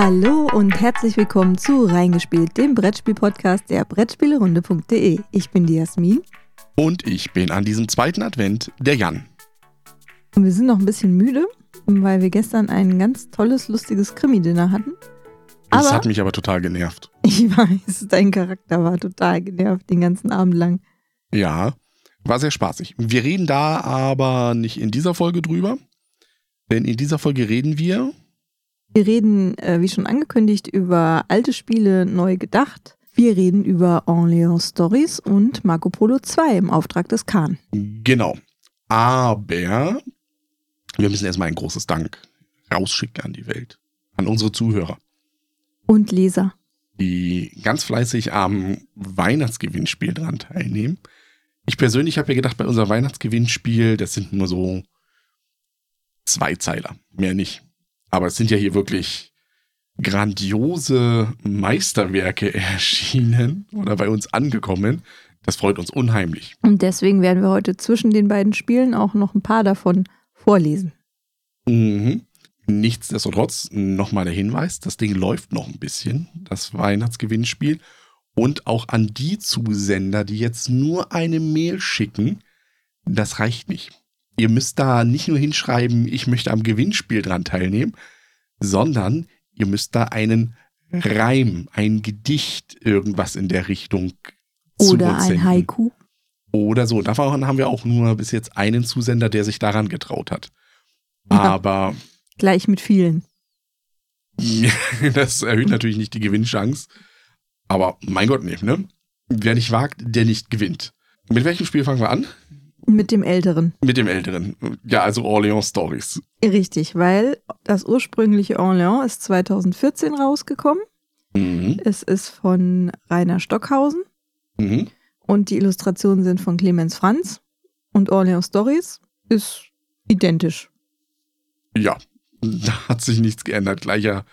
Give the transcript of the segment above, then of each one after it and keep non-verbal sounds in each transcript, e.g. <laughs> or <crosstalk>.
Hallo und herzlich willkommen zu Reingespielt, dem Brettspiel-Podcast der Brettspielerunde.de. Ich bin die Jasmin. Und ich bin an diesem zweiten Advent der Jan. Und wir sind noch ein bisschen müde, weil wir gestern ein ganz tolles, lustiges Krimi-Dinner hatten. Das Aber- hat mich aber total genervt. Ich weiß, dein Charakter war total genervt den ganzen Abend lang. Ja, war sehr spaßig. Wir reden da aber nicht in dieser Folge drüber. Denn in dieser Folge reden wir, Wir reden, äh, wie schon angekündigt, über alte Spiele neu gedacht. Wir reden über Orleans Stories und Marco Polo 2 im Auftrag des Khan. genau. Aber wir müssen erstmal ein großes Dank rausschicken an die Welt. An unsere Zuhörer, Und Leser. die ganz fleißig am Weihnachtsgewinnspiel dran teilnehmen. Ich persönlich habe ja gedacht, bei unserem Weihnachtsgewinnspiel, das sind nur so zwei Zeiler, mehr nicht. Aber es sind ja hier wirklich grandiose Meisterwerke <laughs> erschienen oder bei uns angekommen. Das freut uns unheimlich. Und deswegen werden wir heute zwischen den beiden Spielen auch noch ein paar davon vorlesen. Mhm. Nichtsdestotrotz nochmal der Hinweis, das Ding läuft noch ein bisschen, das Weihnachtsgewinnspiel. Und auch an die Zusender, die jetzt nur eine Mail schicken, das reicht nicht. Ihr müsst da nicht nur hinschreiben, ich möchte am Gewinnspiel dran teilnehmen, sondern ihr müsst da einen Reim, ein Gedicht, irgendwas in der Richtung Oder ein. Haiku. Oder so. Davon haben wir auch nur bis jetzt einen Zusender, der sich daran getraut hat. Ja. Aber Gleich mit vielen. <laughs> das erhöht natürlich nicht die Gewinnchance. Aber mein Gott, nee, ne? Wer nicht wagt, der nicht gewinnt. Mit welchem Spiel fangen wir an? Mit dem Älteren. Mit dem älteren. Ja, also Orleans Stories. Richtig, weil das ursprüngliche Orléans ist 2014 rausgekommen. Mhm. Es ist von Rainer Stockhausen Mhm. und die Illustrationen sind von Clemens Franz. Und Orleans Stories ist identisch. Ja, da hat sich nichts geändert. Gleicher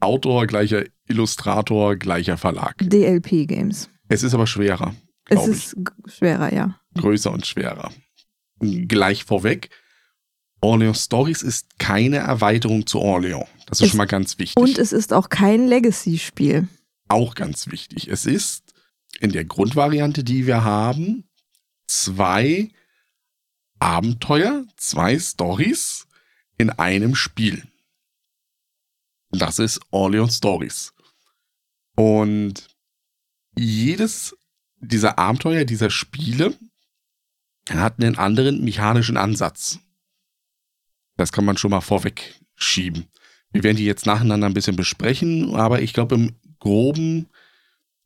Autor, gleicher Illustrator, gleicher Verlag. DLP Games. Es ist aber schwerer, Es ich. ist schwerer, ja. Größer und schwerer. Gleich vorweg, Orleans Stories ist keine Erweiterung zu Orleans. Das ist Es- schon mal ganz wichtig. Und es ist auch kein Legacy-Spiel. Auch ganz wichtig. Es ist in der Grundvariante, die wir haben, zwei Abenteuer, zwei Stories in einem Spiel. Das ist Orleans Stories. Und jedes dieser Abenteuer, dieser Spiele hat einen anderen mechanischen Ansatz. Das kann man schon mal vorweg schieben. Wir werden die jetzt nacheinander ein bisschen besprechen, aber ich glaube, im groben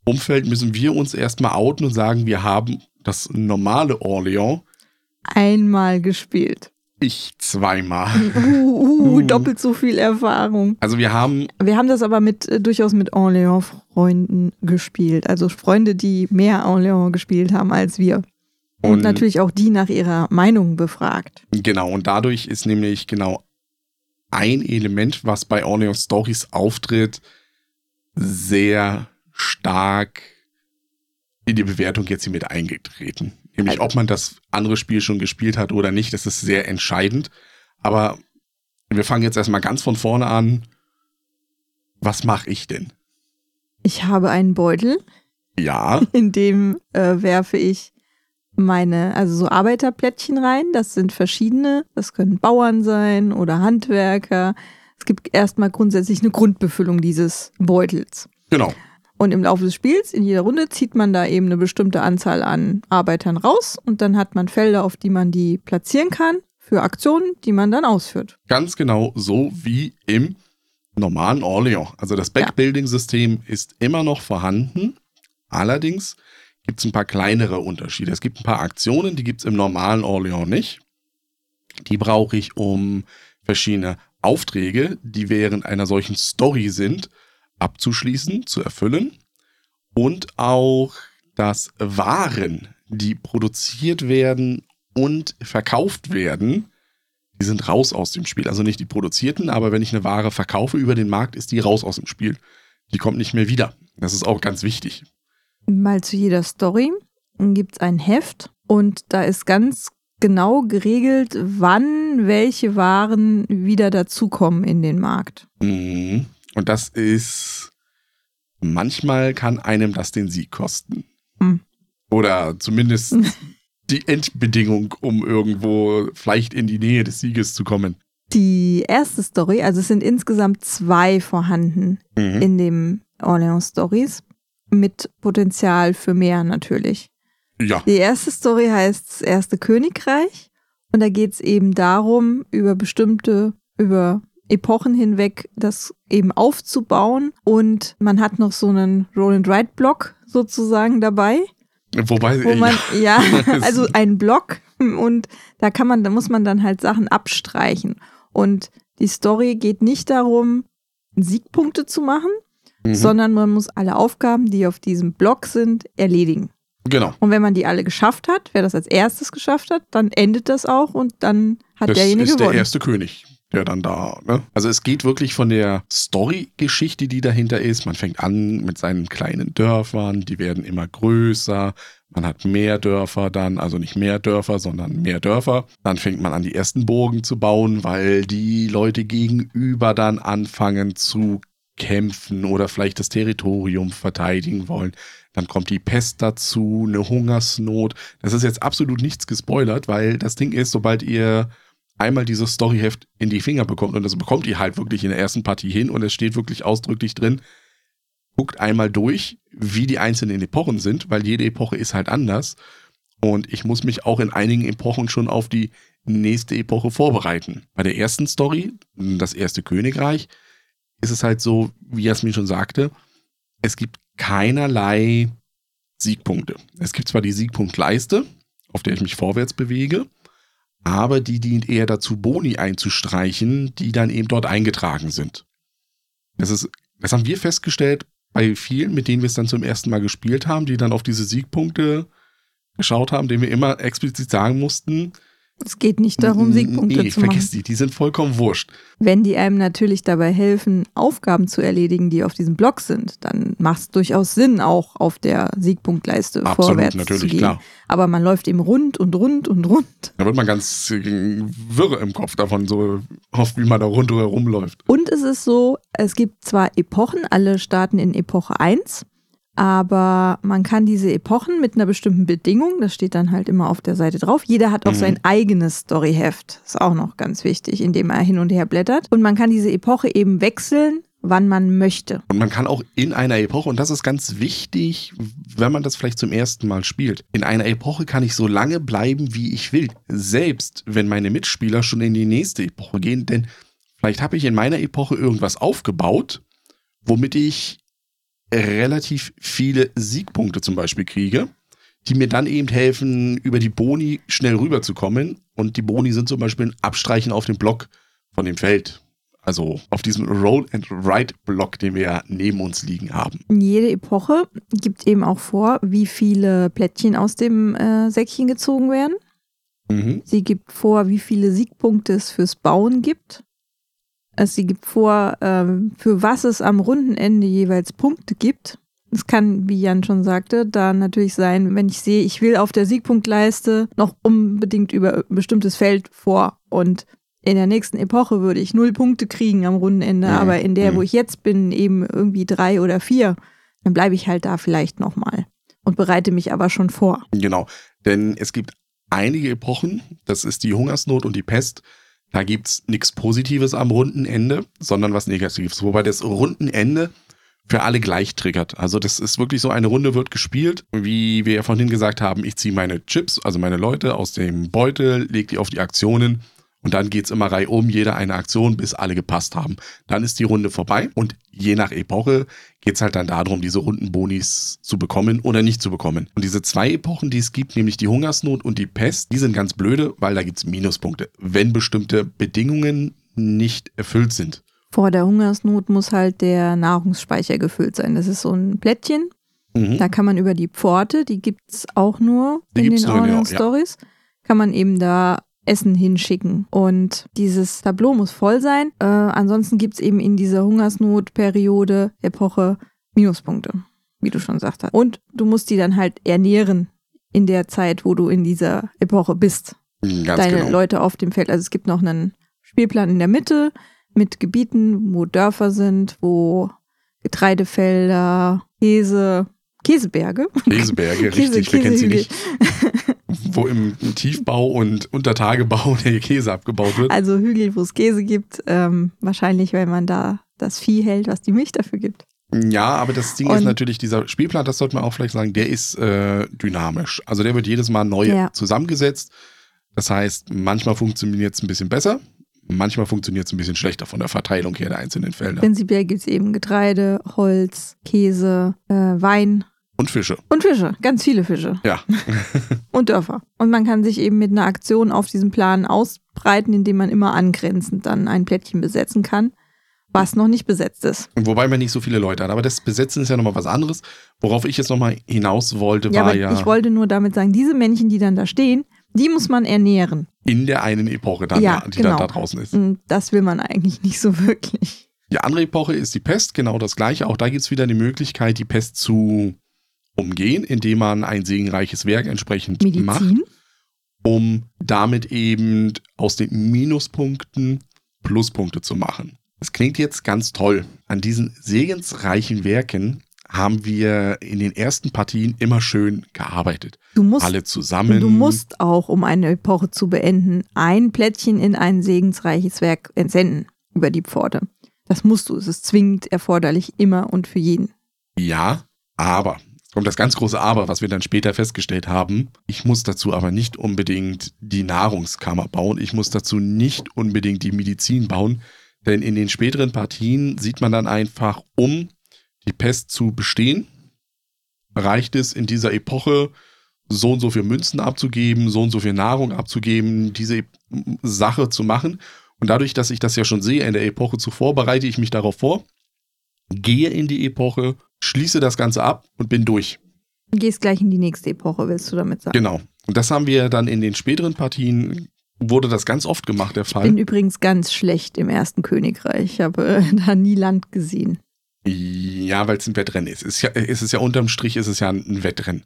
Umfeld müssen wir uns erstmal outen und sagen, wir haben das normale Orleans. Einmal gespielt. Ich zweimal. <laughs> Uh, uh, doppelt so viel Erfahrung. Also wir haben, Wir haben das aber mit äh, durchaus mit Orléans-Freunden gespielt. Also Freunde, die mehr Orléans gespielt haben als wir. Und, Und- natürlich auch die nach ihrer Meinung befragt. genau, und dadurch ist nämlich genau ein Element, was bei Orleans Stories auftritt, sehr stark in die Bewertung jetzt hier mit eingetreten. Nämlich, Also- ob man das andere Spiel schon gespielt hat oder nicht, das ist sehr entscheidend. Aber wir fangen jetzt erstmal ganz von vorne an. Was mache ich denn? Ich habe einen Beutel, Ja, <laughs> in dem äh, werfe ich meine, also so Arbeiterplättchen rein. Das sind verschiedene. Das können Bauern sein oder Handwerker. Es gibt erstmal grundsätzlich eine Grundbefüllung dieses Beutels. genau. Und im Laufe des Spiels, in jeder Runde, zieht man da eben eine bestimmte Anzahl an Arbeitern raus und dann hat man Felder, auf die man die platzieren kann für Aktionen, die man dann ausführt. Ganz genau so wie im normalen Orleans. Also das Backbuilding-System ist immer noch vorhanden. Allerdings gibt es ein paar kleinere Unterschiede. Es gibt ein paar Aktionen, die gibt es im normalen Orleans nicht. Die brauche ich, um verschiedene Aufträge, die während einer solchen Story sind, abzuschließen, zu erfüllen. Und auch das Waren, die produziert werden und verkauft werden, die sind raus aus dem Spiel. Also nicht die produzierten, aber wenn ich eine Ware verkaufe über den Markt, ist die raus aus dem Spiel. Die kommt nicht mehr wieder. Das ist auch ganz wichtig. Mal zu jeder Story gibt es ein Heft und da ist ganz genau geregelt, wann welche Waren wieder dazukommen in den Markt. Mhm. Und das ist, manchmal kann einem das den Sieg kosten. Hm. Oder zumindest <laughs> die Endbedingung, um irgendwo vielleicht in die Nähe des Sieges zu kommen. Die erste Story, also es sind insgesamt zwei vorhanden Mhm. in dem Orleans Stories mit Potenzial für mehr natürlich. Ja, Die erste Story heißt das erste Königreich und da geht es eben darum, über bestimmte, über Epochen hinweg das eben aufzubauen und man hat noch so einen Roll-and-Write-Block sozusagen dabei, wobei, wo man, ja, Es- <laughs> also ein Block und da kann man, da muss man dann halt Sachen abstreichen. Und die Story geht nicht darum, Siegpunkte zu machen, Mhm. sondern man muss alle Aufgaben, die auf diesem Block sind, erledigen. genau. Und wenn man die alle geschafft hat, wer das als erstes geschafft hat, dann endet das auch und dann hat Das derjenige ist der gewonnen. erste König, der dann da, ne? Also es geht wirklich von der Story-Geschichte, die dahinter ist. Man fängt an mit seinen kleinen Dörfern, die werden immer größer. Man hat mehr Dörfer dann, also nicht mehr Dörfer, sondern mehr Dörfer. Dann fängt man an, die ersten Burgen zu bauen, weil die Leute gegenüber dann anfangen zu kämpfen oder vielleicht das Territorium verteidigen wollen. Dann kommt die Pest dazu, eine Hungersnot. Das ist jetzt absolut nichts gespoilert, weil das Ding ist, sobald ihr einmal dieses Storyheft in die Finger bekommt, und das bekommt ihr halt wirklich in der ersten Partie hin und es steht wirklich ausdrücklich drin, guckt einmal durch, wie die einzelnen Epochen sind, weil jede Epoche ist halt anders. Und ich muss mich auch in einigen Epochen schon auf die nächste Epoche vorbereiten. Bei der ersten Story, das erste Königreich, ist es halt so, wie Jasmin schon sagte, es gibt keinerlei Siegpunkte. Es gibt zwar die Siegpunktleiste, auf der ich mich vorwärts bewege, aber die dient eher dazu, Boni einzustreichen, die dann eben dort eingetragen sind. Das ist, das haben wir festgestellt bei vielen, mit denen wir es dann zum ersten Mal gespielt haben, die dann auf diese Siegpunkte geschaut haben, denen wir immer explizit sagen mussten, Es geht nicht darum, Siegpunkte nee, zu machen. vergiss die, die sind vollkommen wurscht. Wenn die einem natürlich dabei helfen, Aufgaben zu erledigen, die auf diesem Block sind, dann macht es durchaus Sinn, auch auf der Siegpunktleiste Absolut, vorwärts zu natürlich, gehen. klar. Aber man läuft eben rund und rund und rund. Da wird man ganz äh, wirre im Kopf davon, so oft wie man da rundherum läuft. Und es ist so, es gibt zwar Epochen, alle starten in Epoche 1, aber man kann diese Epochen mit einer bestimmten Bedingung, das steht dann halt immer auf der Seite drauf, jeder hat auch Mhm. sein eigenes Storyheft, ist auch noch ganz wichtig, indem er hin und her blättert. Und man kann diese Epoche eben wechseln, wann man möchte. Und man kann auch in einer Epoche, und das ist ganz wichtig, wenn man das vielleicht zum ersten Mal spielt, in einer Epoche kann ich so lange bleiben, wie ich will. Selbst wenn meine Mitspieler schon in die nächste Epoche gehen, denn vielleicht habe ich in meiner Epoche irgendwas aufgebaut, womit ich relativ viele Siegpunkte zum Beispiel kriege, die mir dann eben helfen, über die Boni schnell rüberzukommen. Und die Boni sind zum Beispiel ein Abstreichen auf dem Block von dem Feld. Also auf diesem Roll-and-Write-Block, den wir ja neben uns liegen haben. Jede Epoche gibt eben auch vor, wie viele Plättchen aus dem äh, Säckchen gezogen werden. Mhm. Sie gibt vor, wie viele Siegpunkte es fürs Bauen gibt. Es, sie gibt vor, ähm, für was es am runden Ende jeweils Punkte gibt. Es kann, wie Jan schon sagte, da natürlich sein, wenn ich sehe, ich will auf der Siegpunktleiste noch unbedingt über ein bestimmtes Feld vor und in der nächsten Epoche würde ich null Punkte kriegen am runden Ende, Mhm. aber in der, wo ich jetzt bin, eben irgendwie drei oder vier, dann bleibe ich halt da vielleicht nochmal und bereite mich aber schon vor. Genau. Denn es gibt einige Epochen, das ist die Hungersnot und die Pest. Da gibt es nichts Positives am runden Ende, sondern was Negatives. Wobei das runden Ende für alle gleich triggert. Also das ist wirklich so, eine Runde wird gespielt. Wie wir ja vorhin gesagt haben, ich ziehe meine Chips, also meine Leute aus dem Beutel, lege die auf die Aktionen und dann geht's immer reihum, jeder eine Aktion, bis alle gepasst haben. Dann ist die Runde vorbei und je nach Epoche geht's halt dann darum, diese Rundenbonis zu bekommen oder nicht zu bekommen. Und diese zwei Epochen, die es gibt, nämlich die Hungersnot und die Pest, die sind ganz blöde, weil da gibt's Minuspunkte, wenn bestimmte Bedingungen nicht erfüllt sind. Vor der Hungersnot muss halt der Nahrungsspeicher gefüllt sein. Das ist so ein Plättchen. Mhm. Da kann man über die Pforte, die gibt's auch nur Die in den Orient ja. Stories, kann man eben da Essen hinschicken. Und dieses Tableau muss voll sein. Äh, ansonsten gibt's eben in dieser Hungersnotperiode, Epoche, Minuspunkte, wie du schon sagst. Und du musst die dann halt ernähren in der Zeit, wo du in dieser Epoche bist. Ganz Deine genau. Leute auf dem Feld. Also es gibt noch einen Spielplan in der Mitte. mit Gebieten, wo Dörfer sind, wo Getreidefelder, Käse, Käseberge. Käseberge, Käse- richtig, wer kennt sie Käsehügel. nicht? Wo im Tiefbau und Untertagebau <laughs> der Käse abgebaut wird. Also Hügel, wo es Käse gibt. Ähm, wahrscheinlich, weil man da das Vieh hält, was die Milch dafür gibt. Ja, aber das Ding ist Und- natürlich, dieser Spielplan, das sollte man auch vielleicht sagen, der ist äh, dynamisch. Also der wird jedes Mal neu Ja. zusammengesetzt. Das heißt, manchmal funktioniert es ein bisschen besser, manchmal funktioniert es ein bisschen schlechter von der Verteilung her der einzelnen Felder. Prinzipiell gibt es eben Getreide, Holz, Käse, äh, Wein Und Fische. und Fische. Ganz viele Fische. Ja. <laughs> und Dörfer. Und man kann sich eben mit einer Aktion auf diesem Plan ausbreiten, indem man immer angrenzend dann ein Plättchen besetzen kann, was noch nicht besetzt ist. Wobei man nicht so viele Leute hat. Aber das Besetzen ist ja nochmal was anderes. Worauf ich jetzt nochmal hinaus wollte, Ja, war aber ja ich wollte nur damit sagen, diese Männchen, die dann da stehen, die muss man ernähren. in der einen Epoche dann, Ja, die genau. dann da draußen ist. Und das will man eigentlich nicht so <laughs> wirklich. Die andere Epoche ist die Pest, genau das gleiche. Auch da gibt es wieder die Möglichkeit, die Pest zu umgehen, indem man ein segenreiches Werk entsprechend macht, Medizin. um damit eben aus den Minuspunkten Pluspunkte zu machen. Das klingt jetzt ganz toll. An diesen segensreichen Werken haben wir in den ersten Partien immer schön gearbeitet. Du musst, Alle zusammen. du musst auch, um eine Epoche zu beenden, ein Plättchen in ein segensreiches Werk entsenden über die Pforte. Das musst du. Es ist zwingend erforderlich, immer und für jeden. Ja, aber, kommt das ganz große Aber, was wir dann später festgestellt haben. Ich muss dazu aber nicht unbedingt die Nahrungskammer bauen. Ich muss dazu nicht unbedingt die Medizin bauen. Denn in den späteren Partien sieht man dann einfach, um die Pest zu bestehen, reicht es in dieser Epoche, so und so viel Münzen abzugeben, so und so viel Nahrung abzugeben, diese Sache zu machen. Und dadurch, dass ich das ja schon sehe in der Epoche zuvor, bereite ich mich darauf vor, gehe in die Epoche, schließe das Ganze ab und bin durch. Du gehst gleich in die nächste Epoche, willst du damit sagen? Genau. Und das haben wir dann in den späteren Partien, wurde das ganz oft gemacht, der Ich Fall. bin übrigens ganz schlecht im ersten Königreich. Ich habe äh, <laughs> da nie Land gesehen. Ja, weil es ein Wettrennen ist. Es ist ja, es ist ja unterm Strich, ist es ja ein Wettrennen.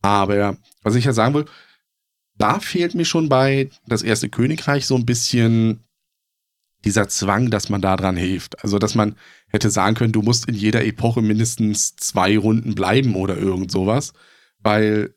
Aber was ich ja sagen will, da fehlt mir schon bei das erste Königreich so ein bisschen dieser Zwang, dass man da dran hilft. Also, dass man hätte sagen können, du musst in jeder Epoche mindestens zwei Runden bleiben oder irgend sowas, weil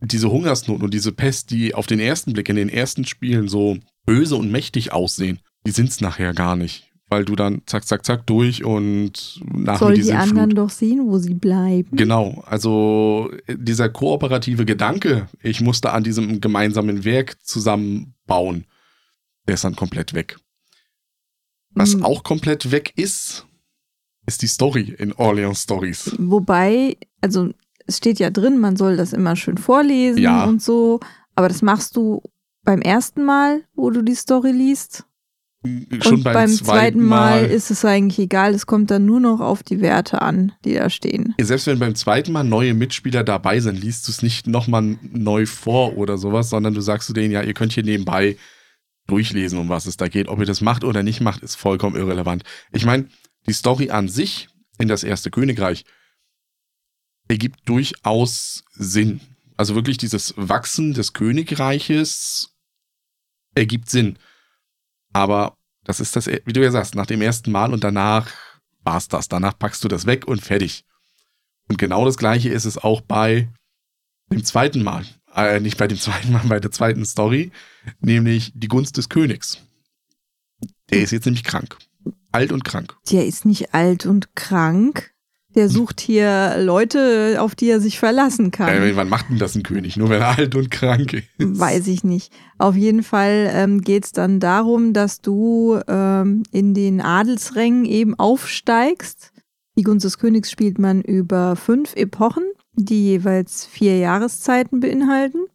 diese Hungersnot und diese Pest, die auf den ersten Blick in den ersten Spielen so böse und mächtig aussehen, die sind es nachher gar nicht. Weil du dann zack, zack, zack durch und nach Soll die anderen Flut. doch sehen, wo sie bleiben? Genau, also äh, dieser kooperative Gedanke, ich musste an diesem gemeinsamen Werk zusammenbauen, der ist dann komplett weg. Was Mm, auch komplett weg ist, ist die Story in Orleans Stories. Wobei, also es steht ja drin, man soll das immer schön vorlesen Ja. und so. Aber das machst du beim ersten Mal, wo du die Story liest. Schon und beim, zweiten Mal, ist es eigentlich egal. Es kommt dann nur noch auf die Werte an, die da stehen. Selbst wenn beim zweiten Mal neue Mitspieler dabei sind, liest du es nicht nochmal neu vor oder sowas, sondern du sagst zu denen, ja, ihr könnt hier nebenbei durchlesen, um was es da geht. Ob ihr das macht oder nicht macht, ist vollkommen irrelevant. Ich meine, die Story an sich in das erste Königreich ergibt durchaus Sinn. Also wirklich dieses Wachsen des Königreiches ergibt Sinn. Aber das ist das, wie du ja sagst, nach dem ersten Mal und danach war's das. Danach packst du das weg und fertig. Und genau das gleiche ist es auch bei dem zweiten Mal. Äh, nicht bei dem zweiten Mal, <laughs> bei der zweiten Story, nämlich die Gunst des Königs. Der ist jetzt nämlich krank. Alt und krank. Der ist nicht alt und krank. Der sucht hier Leute, auf die er sich verlassen kann. Äh, wann macht denn das ein König? Nur wenn er alt und krank ist. Weiß ich nicht. Auf jeden Fall ähm, geht es dann darum, dass du ähm, in den Adelsrängen eben aufsteigst. Die Gunst des Königs spielt man über fünf Epochen, die jeweils vier Jahreszeiten beinhalten.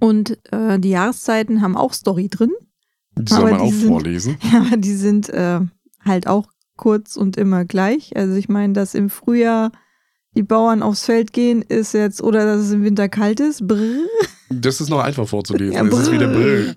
Und äh, die Jahreszeiten haben auch Story drin, Die soll man auch sind- vorlesen. <laughs> aber die sind äh, halt auch kurz und immer gleich. Also ich meine, dass im Frühjahr die Bauern aufs Feld gehen, ist jetzt, oder dass es im Winter kalt ist, brrr. Das ist noch einfach vorzulesen. <laughs> Ja, es ist wieder brrr.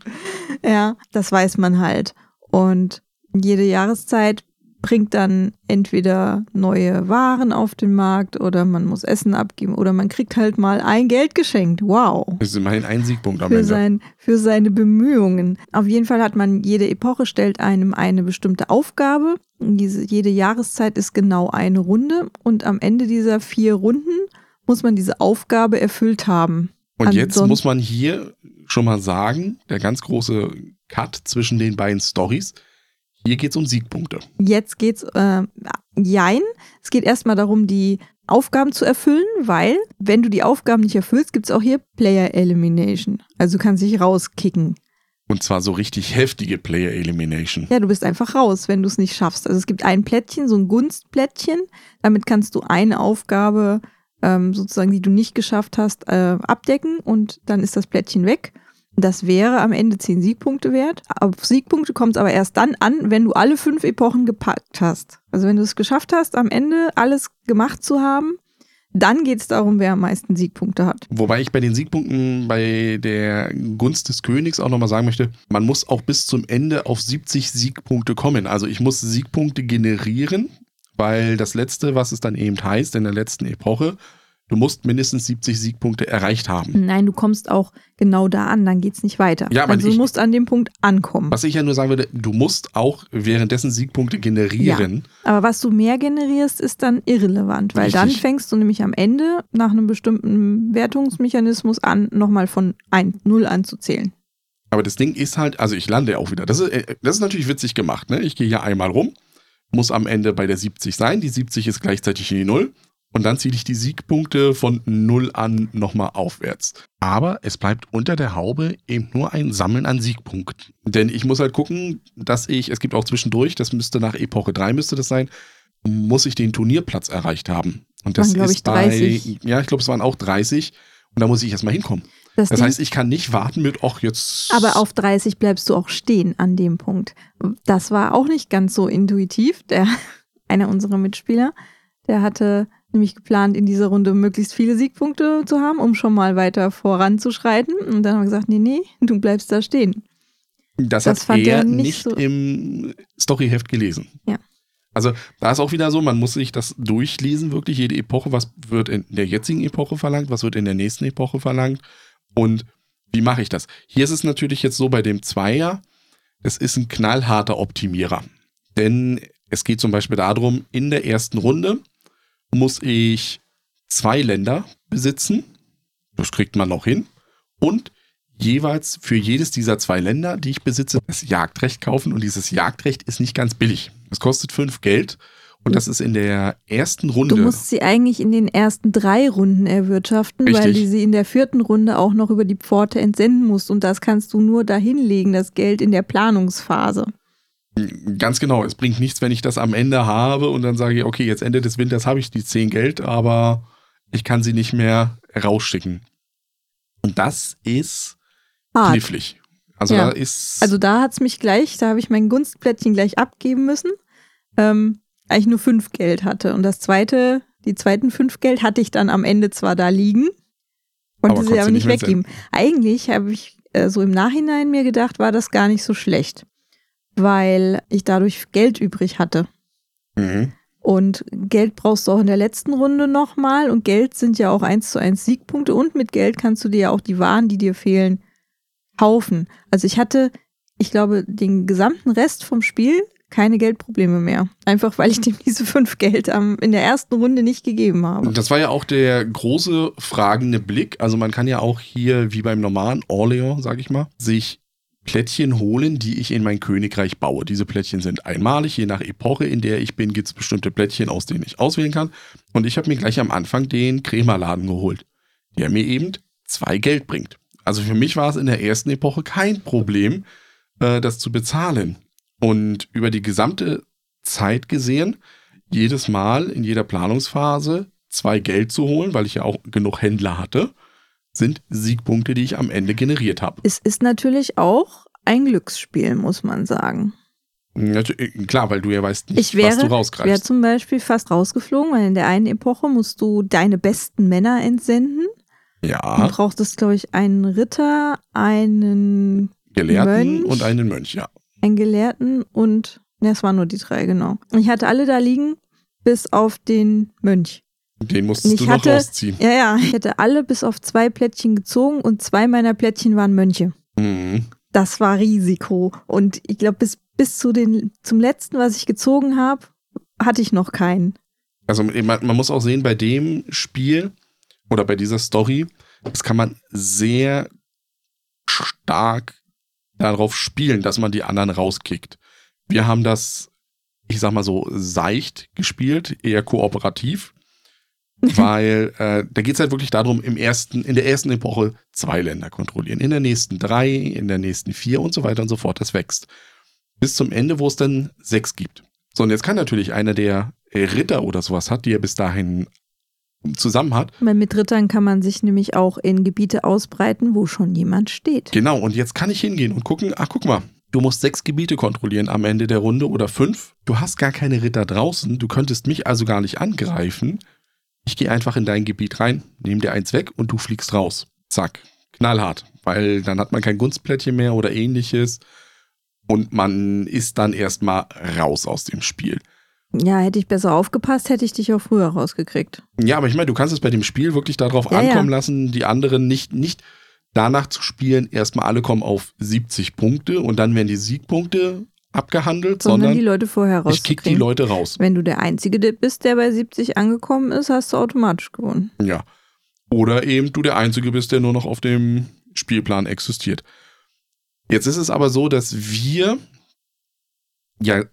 Ja, das weiß man halt. Und jede Jahreszeit bringt dann entweder neue Waren auf den Markt oder man muss Essen abgeben oder man kriegt halt mal ein Geld geschenkt. Wow. Das ist immerhin ein Siegpunkt am Für, Ende. sein, für seine Bemühungen. Auf jeden Fall hat man, jede Epoche stellt einem eine bestimmte Aufgabe. Diese, jede Jahreszeit ist genau eine Runde und am Ende dieser vier Runden muss man diese Aufgabe erfüllt haben. Und jetzt Anson- muss man hier schon mal sagen, der ganz große Cut zwischen den beiden Stories. Hier geht es um Siegpunkte. Jetzt geht's, äh, jein. Es geht erstmal darum, die Aufgaben zu erfüllen, weil, wenn du die Aufgaben nicht erfüllst, gibt es auch hier Player Elimination. Also du kannst dich rauskicken. Und zwar so richtig heftige Player Elimination. Ja, du bist einfach raus, wenn du es nicht schaffst. Also es gibt ein Plättchen, so ein Gunstplättchen. Damit kannst du eine Aufgabe ähm, sozusagen, die du nicht geschafft hast, äh, abdecken und dann ist das Plättchen weg. Das wäre am Ende 10 Siegpunkte wert. Auf Siegpunkte kommt es aber erst dann an, wenn du alle fünf Epochen gepackt hast. Also wenn du es geschafft hast, am Ende alles gemacht zu haben, dann geht es darum, wer am meisten Siegpunkte hat. Wobei ich bei den Siegpunkten bei der Gunst des Königs auch nochmal sagen möchte, man muss auch bis zum Ende auf 70 Siegpunkte kommen. Also ich muss Siegpunkte generieren, weil das letzte, was es dann eben heißt in der letzten Epoche, du musst mindestens 70 Siegpunkte erreicht haben. Nein, du kommst auch genau da an, dann geht es nicht weiter. Ja, aber also ich- du musst an dem Punkt ankommen. Was ich ja nur sagen würde, du musst auch währenddessen Siegpunkte generieren. Aber was du mehr generierst, ist dann irrelevant, weil dann Richtig. fängst du nämlich am Ende nach einem bestimmten Wertungsmechanismus an, nochmal von 1, 0 anzuzählen. Aber das Ding ist halt, also ich lande auch wieder. Das ist, äh, das ist natürlich witzig gemacht. Ne? Ich gehe hier einmal rum, muss am Ende bei der 70 sein. Die 70 ist gleichzeitig die 0. Und dann ziehe ich die Siegpunkte von 0 an nochmal aufwärts. Aber es bleibt unter der Haube eben nur ein Sammeln an Siegpunkten. Denn ich muss halt gucken, dass ich, es gibt auch zwischendurch, das müsste nach Epoche 3 müsste das sein, muss ich den Turnierplatz erreicht haben. Und das Waren, ist ich, 30. bei, ja, ich glaube, es waren auch 30. Und da muss ich erstmal hinkommen. Das Das heißt, ich kann nicht warten mit, ach, jetzt. aber auf 30 bleibst du auch stehen an dem Punkt. Das war auch nicht ganz so intuitiv. Der, <laughs> einer unserer Mitspieler, der hatte nämlich geplant, in dieser Runde möglichst viele Siegpunkte zu haben, um schon mal weiter voranzuschreiten. Und dann haben wir gesagt, nee, nee, du bleibst da stehen. Das, Das hat er er nicht nicht so- im Storyheft gelesen. Ja. Also da ist auch wieder so, man muss sich das durchlesen, wirklich jede Epoche, was wird in der jetzigen Epoche verlangt, was wird in der nächsten Epoche verlangt und wie mache ich das? Hier ist es natürlich jetzt so bei dem Zweier, es ist ein knallharter Optimierer. Denn es geht zum Beispiel darum, in der ersten Runde muss ich zwei Länder besitzen. Das kriegt man noch hin. Und jeweils für jedes dieser zwei Länder, die ich besitze, das Jagdrecht kaufen. Und dieses Jagdrecht ist nicht ganz billig. Es kostet fünf Geld. Und das ist in der ersten Runde. Du musst sie eigentlich in den ersten drei Runden erwirtschaften, weil Richtig. du sie in der vierten Runde auch noch über die Pforte entsenden musst. Und das kannst du nur dahinlegen, das Geld in der Planungsphase. Ganz genau. Es bringt nichts, wenn ich das am Ende habe und dann sage ich, okay, jetzt Ende des Winters habe ich die zehn Geld, aber ich kann sie nicht mehr rausschicken. Und das ist Hart. knifflig. Also Ja. da ist. Also da hat's mich gleich, da habe ich mein Gunstplättchen gleich abgeben müssen, ähm, weil ich nur fünf Geld hatte. Und das zweite, die zweiten fünf Geld hatte ich dann am Ende zwar da liegen, konnte Aber sie aber nicht weggeben. Eigentlich habe ich äh, so im Nachhinein mir gedacht, war das gar nicht so schlecht, weil ich dadurch Geld übrig hatte. mhm. Und Geld brauchst du auch in der letzten Runde nochmal. Und Geld sind ja auch eins zu eins Siegpunkte. Und mit Geld kannst du dir ja auch die Waren, die dir fehlen, kaufen. Also ich hatte, ich glaube, den gesamten Rest vom Spiel keine Geldprobleme mehr. Einfach weil ich dem diese fünf Geld am, in der ersten Runde nicht gegeben habe. Und Das war ja auch der große fragende Blick. Also man kann ja auch hier, wie beim normalen Orleans, sag ich mal, sich Plättchen holen, die ich in mein Königreich baue. Diese Plättchen sind einmalig, je nach Epoche, in der ich bin, gibt es bestimmte Plättchen, aus denen ich auswählen kann. Und ich habe mir gleich am Anfang den Krämerladen geholt, der mir eben zwei Geld bringt. Also für mich war es in der ersten Epoche kein Problem, äh, das zu bezahlen. Und über die gesamte Zeit gesehen, jedes Mal in jeder Planungsphase zwei Geld zu holen, weil ich ja auch genug Händler hatte, sind Siegpunkte, die ich am Ende generiert habe. Es ist natürlich auch ein Glücksspiel, muss man sagen. Äh, Klar, weil du ja weißt nicht, Ich wäre, was du wäre rausgreifst. zum Beispiel fast rausgeflogen, weil in der einen Epoche musst du deine besten Männer entsenden. Du Ja, brauchtest, glaube ich, einen Ritter, einen, Gelehrten Mönch. und einen Mönch, ja. einen Gelehrten und Ja, es waren nur die drei, genau. Ich hatte alle da liegen, bis auf den Mönch. Den musstest Ich du noch hatte- rausziehen. Ja, ja, ich hätte alle bis auf zwei Plättchen gezogen und zwei meiner Plättchen waren Mönche. Mhm. Das war Risiko. Und ich glaube, bis, bis zu den, zum letzten, was ich gezogen habe, hatte ich noch keinen. Also man, man muss auch sehen, bei dem Spiel oder bei dieser Story, das kann man sehr stark darauf spielen, dass man die anderen rauskickt. Wir haben das, ich sag mal so, seicht gespielt, eher kooperativ, <laughs> weil äh, da geht es halt wirklich darum, im ersten, in der ersten Epoche zwei Länder kontrollieren, in der nächsten drei, in der nächsten vier und so weiter und so fort. Das wächst. Bis zum Ende, wo es dann sechs gibt. So, und jetzt kann natürlich einer, der Ritter oder sowas hat, die er bis dahin zusammen hat. Weil mit Rittern kann man sich nämlich auch in Gebiete ausbreiten, wo schon jemand steht. Genau, und jetzt kann ich hingehen und gucken, ach guck mal, du musst sechs Gebiete kontrollieren am Ende der Runde oder fünf. Du hast gar keine Ritter draußen, du könntest mich also gar nicht angreifen. Ich gehe einfach in dein Gebiet rein, nehme dir eins weg und du fliegst raus. Zack, knallhart, weil dann hat man kein Gunstplättchen mehr oder ähnliches und man ist dann erstmal raus aus dem Spiel. Ja, hätte ich besser aufgepasst, hätte ich dich auch früher rausgekriegt. Ja, aber ich meine, du kannst es bei dem Spiel wirklich darauf Ja, ankommen ja. lassen, die anderen nicht, nicht danach zu spielen, erstmal alle kommen auf 70 Punkte und dann werden die Siegpunkte abgehandelt, Sondern, sondern die Leute vorher ich kick die. Leute raus. Wenn du der Einzige bist, der bei 70 angekommen ist, hast du automatisch gewonnen. Ja. Oder eben du der Einzige bist, der nur noch auf dem Spielplan existiert. Jetzt ist es aber so, dass wir ja äh,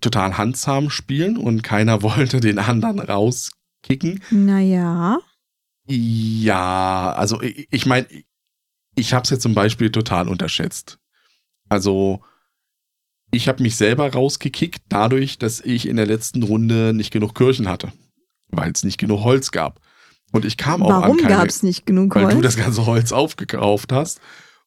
total handzahm spielen und keiner <laughs> wollte den anderen rauskicken. Naja. Ja, also ich, ich meine, ich habe es jetzt zum Beispiel total unterschätzt. Also ich habe mich selber rausgekickt dadurch, dass ich in der letzten Runde nicht genug Kirchen hatte, weil es nicht genug Holz gab. Und ich kam auch Warum an keine, gab es nicht genug weil Holz? du das ganze Holz aufgekauft hast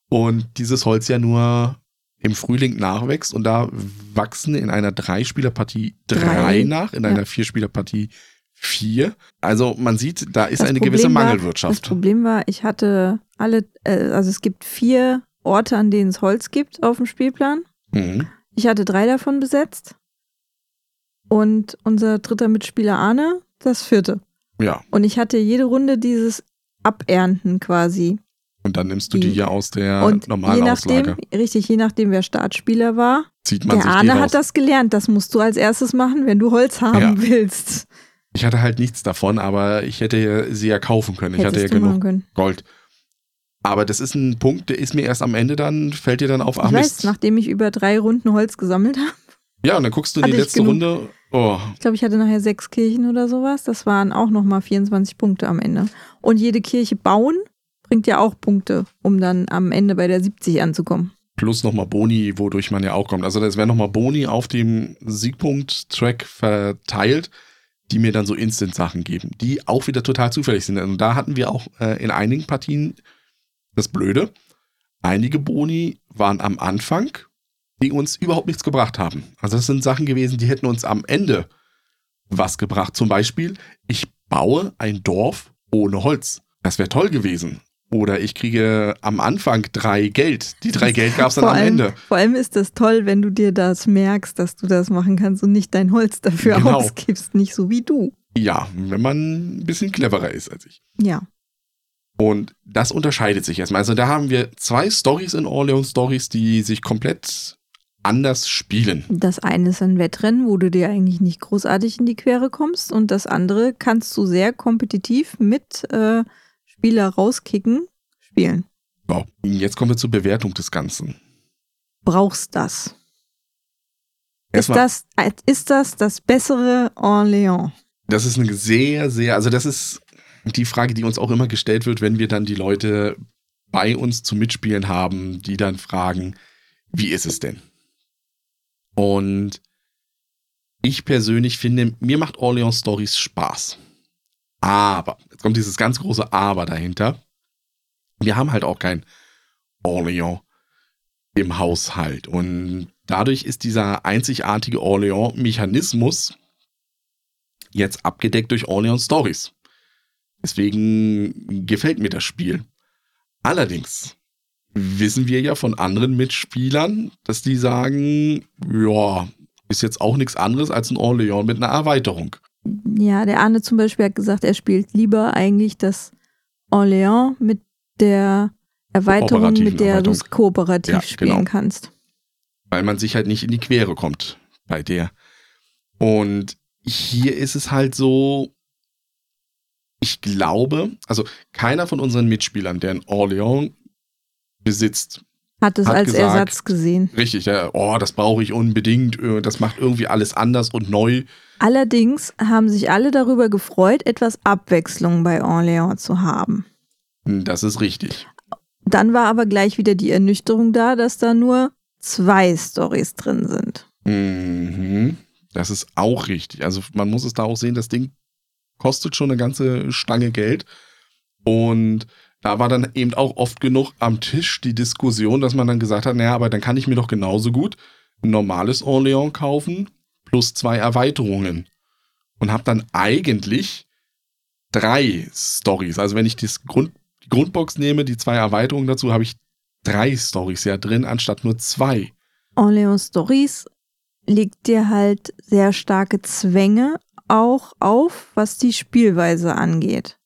und dieses Holz ja nur im Frühling nachwächst und da wachsen in einer Dreispielerpartie drei, Drei, nach, in ja. einer Vierspielerpartie vier. Also man sieht, da ist Das eine Problem gewisse war- Das Mangelwirtschaft. Problem war, ich hatte alle, äh, also es gibt vier Orte, an denen es Holz gibt auf dem Spielplan. Mhm. Ich hatte drei davon besetzt. Und unser dritter Mitspieler Arne, das vierte. Ja, Und ich hatte jede Runde dieses Abernten quasi. und dann nimmst du die Die- ja aus der und normalen je nachdem, Auslage. richtig, je nachdem, wer Startspieler war, Zieht man der sich Arne raus. hat das gelernt. Das musst du als erstes machen, wenn du Holz haben Ja. willst. Ich hatte halt nichts davon, aber ich hätte sie ja kaufen können. Ich hatte ja Hättest genug können. Gold. Aber das ist ein Punkt, der ist mir erst am Ende dann, fällt dir dann auf, Ich weiß, Mist. nachdem ich über drei Runden Holz gesammelt habe. Ja, und dann guckst du in die letzte genug. Runde. Oh, Ich glaube, ich hatte nachher sechs Kirchen oder sowas. Das waren auch nochmal 24 Punkte am Ende. Und jede Kirche bauen bringt ja auch Punkte, um dann am Ende bei der 70 anzukommen. plus nochmal Boni, wodurch man ja auch kommt. Also das werden nochmal Boni auf dem Siegpunkt-Track verteilt, die mir dann so Instant-Sachen geben, die auch wieder total zufällig sind. Und da hatten wir auch äh, in einigen Partien das Blöde. Einige Boni waren am Anfang, die uns überhaupt nichts gebracht haben. Also das sind Sachen gewesen, die hätten uns am Ende was gebracht. Zum Beispiel, ich baue ein Dorf ohne Holz. Das wäre toll gewesen. Oder ich kriege am Anfang drei Geld. Die drei Geld gab es dann vor am allem, Ende. Vor allem ist das toll, wenn du dir das merkst, dass du das machen kannst und nicht dein Holz dafür Genau. ausgibst. Nicht so wie du. Ja, wenn man ein bisschen cleverer ist als ich. Ja. Und das unterscheidet sich erstmal. Also da haben wir zwei Stories in Orleans Stories, die sich komplett anders spielen. Das eine ist ein Wettrennen, wo du dir eigentlich nicht großartig in die Quere kommst. Und das andere kannst du sehr kompetitiv mit äh, Spieler rauskicken spielen. Wow. Jetzt kommen wir zur Bewertung des Ganzen. Brauchst das? Ist das, äh, ist das das bessere Orléans? das ist eine sehr, sehr, also das ist die Frage, die uns auch immer gestellt wird, wenn wir dann die Leute bei uns zum Mitspielen haben, die dann fragen, wie ist es denn? Und ich persönlich finde, mir macht Orleans Stories Spaß. Aber, jetzt kommt dieses ganz große Aber dahinter. Wir haben halt auch kein Orleans im Haushalt. Und dadurch ist dieser einzigartige Orleans-Mechanismus jetzt abgedeckt durch Orleans Stories. Deswegen gefällt mir das Spiel. Allerdings wissen wir ja von anderen Mitspielern, dass die sagen, ja, ist jetzt auch nichts anderes als ein Orléans mit einer Erweiterung. Ja, der Arne zum Beispiel hat gesagt, er spielt lieber eigentlich das Orléans mit der Erweiterung, mit der du es kooperativ ja, spielen genau. kannst. Weil man sich halt nicht in die Quere kommt bei der. Und hier ist es halt so, ich glaube, also keiner von unseren Mitspielern, der ein Orléans besitzt, hat es hat als gesagt, Ersatz gesehen. Richtig, ja, oh, das brauche ich unbedingt, äh, das macht irgendwie alles anders und neu. Allerdings haben sich alle darüber gefreut, etwas Abwechslung bei Orléans zu haben. Das ist richtig. Dann war aber gleich wieder die Ernüchterung da, dass da nur zwei Stories drin sind. Mhm. Das ist auch richtig. Also man muss es da auch sehen, das Ding kostet schon eine ganze Stange Geld. Und da war dann eben auch oft genug am Tisch die Diskussion, dass man dann gesagt hat, naja, aber dann kann ich mir doch genauso gut ein normales Orléans kaufen plus zwei Erweiterungen. Und habe dann eigentlich drei Stories. Also wenn ich das Grund, die Grundbox nehme, die zwei Erweiterungen dazu, habe ich drei Stories ja drin, anstatt nur zwei. Orléans Stories legt dir halt sehr starke Zwänge auch auf, was die Spielweise angeht.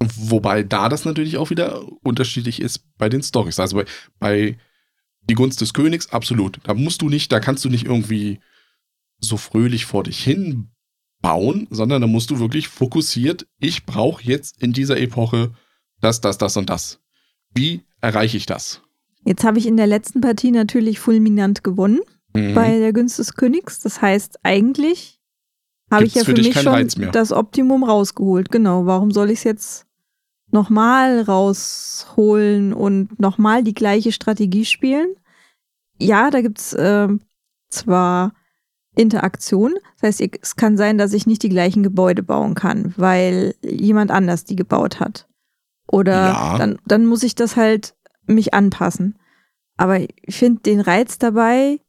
Wobei da das natürlich auch wieder unterschiedlich ist bei den Stories. Also bei, bei Die Gunst des Königs, absolut. Da musst du nicht, da kannst du nicht irgendwie so fröhlich vor dich hin bauen, sondern da musst du wirklich fokussiert, ich brauche jetzt in dieser Epoche das, das, das und das. Wie erreiche ich das? Jetzt habe ich in der letzten Partie natürlich fulminant gewonnen mhm. bei der Gunst des Königs. Das heißt, eigentlich habe ich ja für, für mich schon das Optimum rausgeholt. Genau. Warum soll ich es jetzt nochmal rausholen und nochmal die gleiche Strategie spielen. Ja, da gibt es äh, zwar Interaktion, das heißt, es kann sein, dass ich nicht die gleichen Gebäude bauen kann, weil jemand anders die gebaut hat. Oder ja. dann, dann muss ich das halt mich anpassen. Aber ich finde den Reiz dabei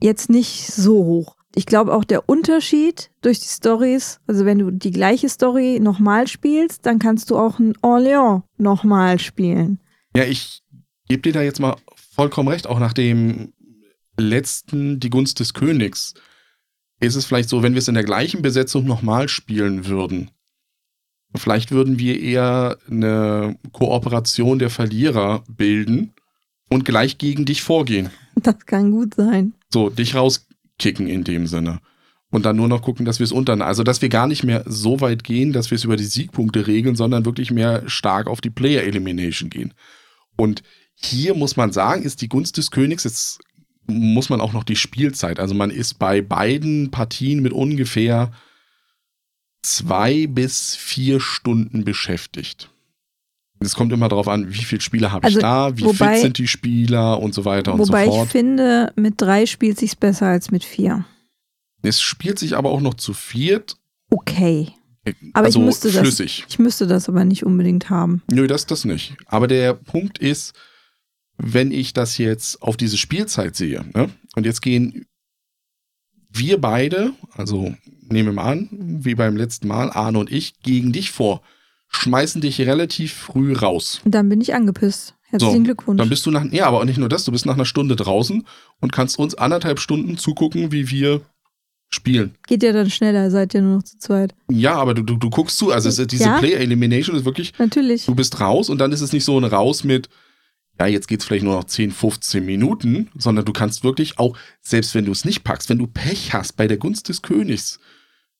jetzt nicht so hoch ich glaube auch der Unterschied durch die Stories, also wenn du die gleiche Story nochmal spielst, dann kannst du auch ein Orléans nochmal spielen. Ja, ich gebe dir da jetzt mal vollkommen recht, auch nach dem letzten Die Gunst des Königs ist es vielleicht so, wenn wir es in der gleichen Besetzung nochmal spielen würden, vielleicht würden wir eher eine Kooperation der Verlierer bilden und gleich gegen dich vorgehen. Das kann gut sein. So, dich raus kicken in dem Sinne. Und dann nur noch gucken, dass wir es unter, also dass wir gar nicht mehr so weit gehen, dass wir es über die Siegpunkte regeln, sondern wirklich mehr stark auf die Player Elimination gehen. Und hier muss man sagen, ist die Gunst des Königs, jetzt muss man auch noch die Spielzeit. Also man ist bei beiden Partien mit ungefähr zwei bis vier Stunden beschäftigt. Es kommt immer darauf an, wie viele Spieler habe also, ich da, wie wobei, fit sind die Spieler und so weiter und so fort. Wobei ich finde, mit drei spielt sich besser als mit vier. Es spielt sich aber auch noch zu viert. Okay. Aber also ich müsste flüssig. Das, ich müsste das aber nicht unbedingt haben. Nö, das das nicht. Aber der Punkt ist, wenn ich das jetzt auf diese Spielzeit sehe, ne, und jetzt gehen wir beide, also nehmen wir mal an, wie beim letzten Mal, Arne und ich, gegen dich vor schmeißen dich relativ früh raus. Dann bin ich angepisst. Herzlichen so, Glückwunsch. Dann bist du nach, ja, aber nicht nur das, du bist nach einer Stunde draußen und kannst uns anderthalb Stunden zugucken, wie wir spielen. Geht ja dann schneller, seid ihr nur noch zu zweit. Ja, aber du, du, du guckst zu, also es, diese ja? Play Elimination ist wirklich, Natürlich. du bist raus und dann ist es nicht so ein Raus mit, ja, jetzt geht es vielleicht nur noch 10, 15 Minuten, sondern du kannst wirklich auch, selbst wenn du es nicht packst, wenn du Pech hast bei der Gunst des Königs,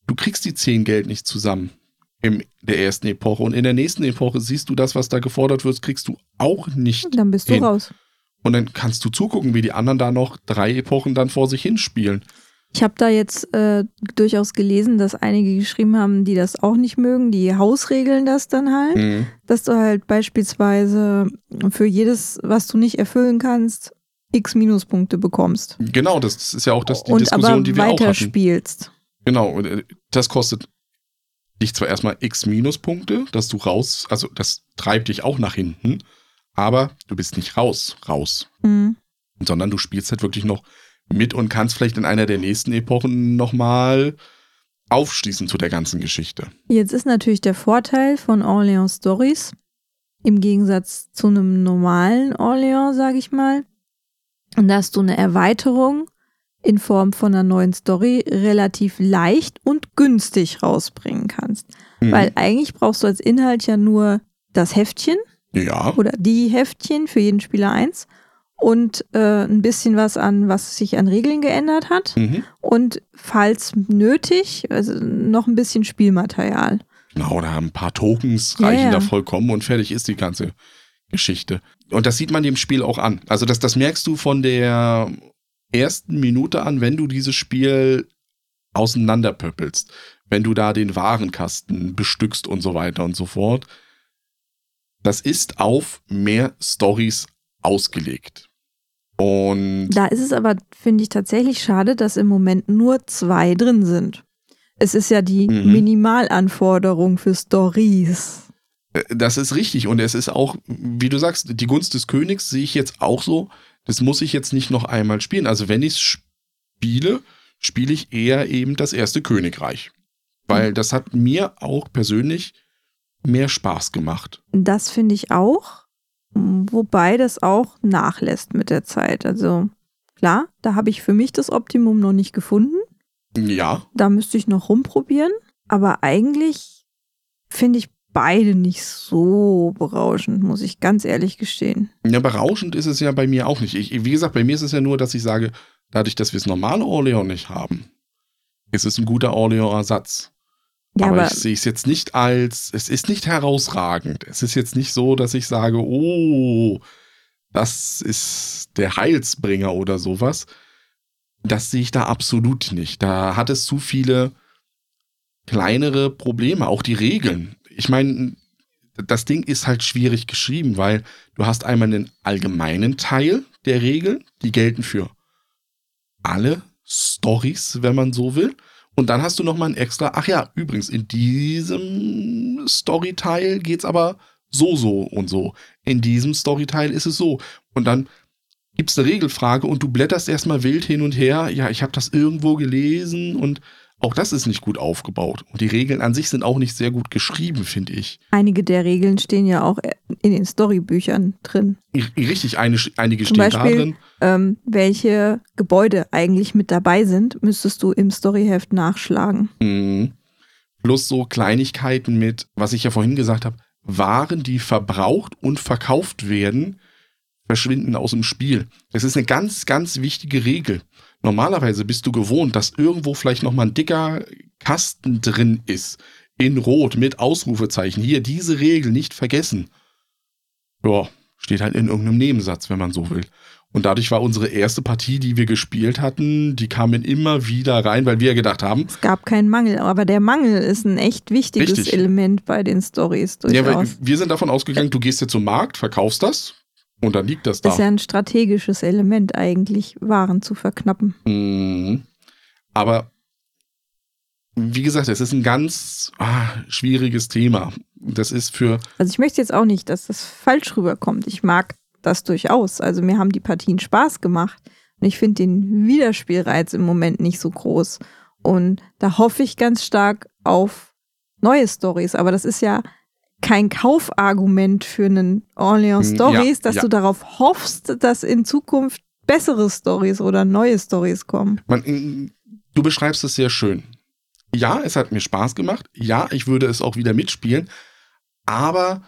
du kriegst die 10 Geld nicht zusammen in der ersten Epoche. Und in der nächsten Epoche siehst du das, was da gefordert wird, kriegst du auch nicht. Dann bist hin. du raus. Und dann kannst du zugucken, wie die anderen da noch drei Epochen dann vor sich hinspielen. Ich habe da jetzt äh, durchaus gelesen, dass einige geschrieben haben, die das auch nicht mögen. Die Hausregeln das dann halt, mhm. dass du halt beispielsweise für jedes, was du nicht erfüllen kannst, x Minuspunkte bekommst. Genau, das ist ja auch das, die Und Diskussion, die wir auch hatten. spielst. Genau, äh, das kostet dich zwar erstmal x Minuspunkte, dass du raus, also das treibt dich auch nach hinten, aber du bist nicht raus, raus. Mhm. Sondern du spielst halt wirklich noch mit und kannst vielleicht in einer der nächsten Epochen nochmal aufschließen zu der ganzen Geschichte. Jetzt ist natürlich der Vorteil von Orléans Stories im Gegensatz zu einem normalen Orléans, sage ich mal, dass du eine Erweiterung in Form von einer neuen Story relativ leicht und günstig rausbringen kannst. Mhm. Weil eigentlich brauchst du als Inhalt ja nur das Heftchen. Ja. Oder die Heftchen für jeden Spieler eins. Und äh, ein bisschen was an, was sich an Regeln geändert hat. Mhm. Und falls nötig, also noch ein bisschen Spielmaterial. Genau, da haben ein paar Tokens reichen ja, da vollkommen und fertig ist die ganze Geschichte. Und das sieht man dem Spiel auch an. Also das, das merkst du von der ersten Minute an, wenn du dieses Spiel auseinanderpöppelst, wenn du da den Warenkasten bestückst und so weiter und so fort. Das ist auf mehr Stories ausgelegt. Und da ist es aber, finde ich, tatsächlich schade, dass im Moment nur zwei drin sind. Es ist ja die mhm. Minimalanforderung für Stories. Äh, das ist richtig. Und es ist auch, wie du sagst, die Gunst des Königs sehe ich jetzt auch so. Das muss ich jetzt nicht noch einmal spielen. Also wenn ich es spiele, spiele ich eher eben das erste Königreich. Weil mhm. das hat mir auch persönlich mehr Spaß gemacht. Das finde ich auch. Wobei das auch nachlässt mit der Zeit. Also klar, da habe ich für mich das Optimum noch nicht gefunden. Ja. Da müsste ich noch rumprobieren. Aber eigentlich finde ich beide nicht so berauschend, muss ich ganz ehrlich gestehen. Ja, berauschend ist es ja bei mir auch nicht. Ich, wie gesagt, bei mir ist es ja nur, dass ich sage, dadurch, dass wir das normale Orleans nicht haben, ist es ein guter Orleans-Ersatz. Ja, aber, aber ich sehe es jetzt nicht als, es ist nicht herausragend. Es ist jetzt nicht so, dass ich sage, oh, das ist der Heilsbringer oder sowas. Das sehe ich da absolut nicht. Da hat es zu viele kleinere Probleme, auch die Regeln ich meine, das Ding ist halt schwierig geschrieben, weil du hast einmal einen allgemeinen Teil der Regeln, die gelten für alle Stories, wenn man so will. Und dann hast du noch mal ein extra, ach ja, übrigens, in diesem Storyteil geht's aber so, so und so. In diesem Storyteil ist es so. Und dann gibt's eine Regelfrage und du blätterst erstmal wild hin und her. Ja, ich habe das irgendwo gelesen und auch das ist nicht gut aufgebaut. Und die Regeln an sich sind auch nicht sehr gut geschrieben, finde ich. Einige der Regeln stehen ja auch in den Storybüchern drin. Richtig, eine, einige Zum stehen Beispiel, da drin. Ähm, welche Gebäude eigentlich mit dabei sind, müsstest du im Storyheft nachschlagen. Mhm. Plus so Kleinigkeiten mit, was ich ja vorhin gesagt habe, Waren, die verbraucht und verkauft werden, verschwinden aus dem Spiel. Das ist eine ganz, ganz wichtige Regel. Normalerweise bist du gewohnt, dass irgendwo vielleicht nochmal ein dicker Kasten drin ist. In Rot mit Ausrufezeichen. Hier, diese Regel nicht vergessen. Ja, steht halt in irgendeinem Nebensatz, wenn man so will. Und dadurch war unsere erste Partie, die wir gespielt hatten, die kamen immer wieder rein, weil wir gedacht haben. Es gab keinen Mangel, aber der Mangel ist ein echt wichtiges richtig. Element bei den Stories. Ja, weil wir sind davon ausgegangen, du gehst jetzt zum Markt, verkaufst das, und dann liegt das da. Das ist ja ein strategisches Element eigentlich, Waren zu verknappen. Mhm. Aber wie gesagt, es ist ein ganz ah, schwieriges Thema. Das ist für. Also ich möchte jetzt auch nicht, dass das falsch rüberkommt. Ich mag das durchaus. Also mir haben die Partien Spaß gemacht. Und ich finde den Wiederspielreiz im Moment nicht so groß. Und da hoffe ich ganz stark auf neue Stories. Aber das ist ja kein Kaufargument für einen Orleans hm, Stories, ja, dass ja. du darauf hoffst, dass in Zukunft bessere Stories oder neue Stories kommen. Man, du beschreibst es sehr schön. Ja, es hat mir Spaß gemacht. Ja, ich würde es auch wieder mitspielen. Aber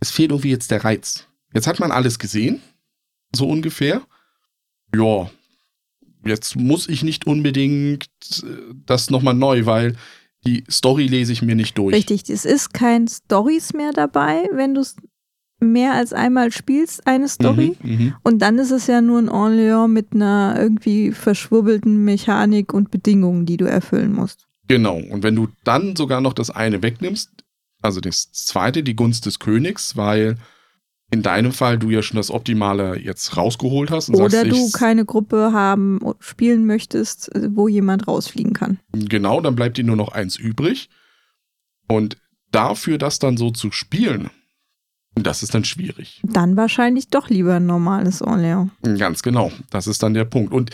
es fehlt irgendwie jetzt der Reiz. Jetzt hat man alles gesehen. So ungefähr. Ja, jetzt muss ich nicht unbedingt äh, das nochmal neu, weil die Story lese ich mir nicht durch. Richtig, es ist kein Stories mehr dabei, wenn du es mehr als einmal spielst, eine Story. Mhm, mhm, und dann ist es ja nur ein Orléans mit einer irgendwie verschwurbelten Mechanik und Bedingungen, die du erfüllen musst. Genau. Und wenn du dann sogar noch das eine wegnimmst, also das zweite, die Gunst des Königs, weil in deinem Fall du ja schon das Optimale jetzt rausgeholt hast. Oder sagst, du keine Gruppe haben, spielen möchtest, wo jemand rausfliegen kann. Genau, dann bleibt dir nur noch eins übrig. Und dafür das dann so zu spielen, das ist dann schwierig. Dann wahrscheinlich doch lieber ein normales Orléans. Ganz genau, das ist dann der Punkt. Und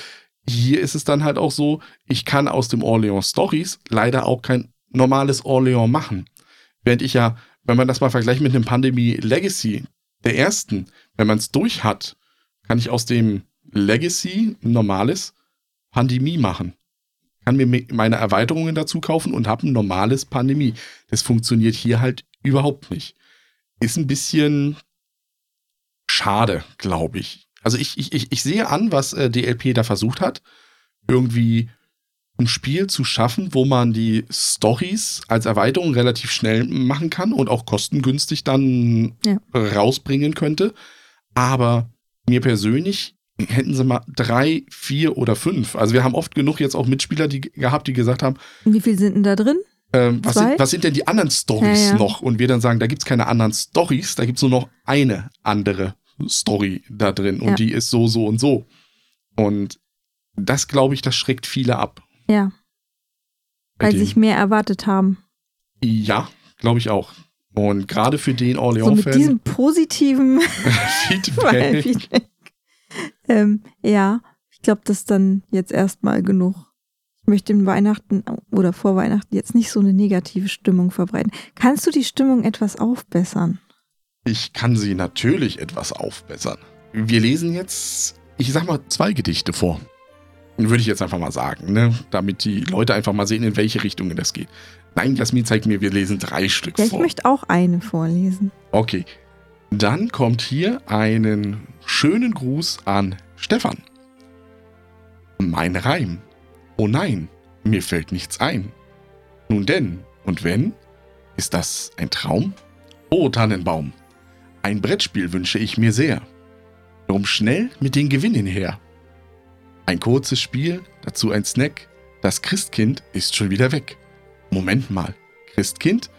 hier ist es dann halt auch so, ich kann aus dem Orléans Stories leider auch kein normales Orléans machen. Während ich ja, wenn man das mal vergleicht mit einem Pandemie Legacy, der ersten, wenn man es durch hat, kann ich aus dem Legacy, normales, Pandemie machen. Kann mir meine Erweiterungen dazu kaufen und habe ein normales Pandemie. Das funktioniert hier halt überhaupt nicht. Ist ein bisschen schade, glaube ich. Also ich, ich, ich sehe an, was äh, DLP da versucht hat. Irgendwie ein Spiel zu schaffen, wo man die Stories als Erweiterung relativ schnell machen kann und auch kostengünstig dann ja. rausbringen könnte. Aber mir persönlich hätten sie mal drei, vier oder fünf. Also wir haben oft genug jetzt auch Mitspieler die, gehabt, die gesagt haben. Wie viel sind denn da drin? Ähm, was, sind, was, sind, denn die anderen Stories ja, ja. noch? Und wir dann sagen, da gibt es keine anderen Stories, da gibt es nur noch eine andere Story da drin und die ist so, so und so. Und das, glaube ich, das schreckt viele ab. Ja. Weil sie sich mehr erwartet haben. Ja, glaube ich auch. Und gerade für den Orleans-Fan. So mit diesem positiven <laughs> Feedback. Feedback. Ähm, ja, ich glaube, das ist dann jetzt erstmal genug. Ich möchte in Weihnachten oder vor Weihnachten jetzt nicht so eine negative Stimmung verbreiten. Kannst du die Stimmung etwas aufbessern? Ich kann sie natürlich etwas aufbessern. Wir lesen jetzt, ich sag mal, zwei Gedichte vor. Würde ich jetzt einfach mal sagen, ne? damit die Leute einfach mal sehen, in welche Richtungen das geht. Nein, Jasmin zeigt mir, wir lesen drei Stück ja, vor. Ich möchte auch eine vorlesen. Okay. Dann kommt hier einen schönen Gruß an Stefan. Mein Reim. Oh nein, mir fällt nichts ein. Nun denn, und wenn? Ist das ein Traum? Oh Tannenbaum, ein Brettspiel wünsche ich mir sehr. Drum schnell mit den Gewinnen her. Ein kurzes Spiel, dazu ein Snack. Das Christkind ist schon wieder weg. Moment mal, Christkind?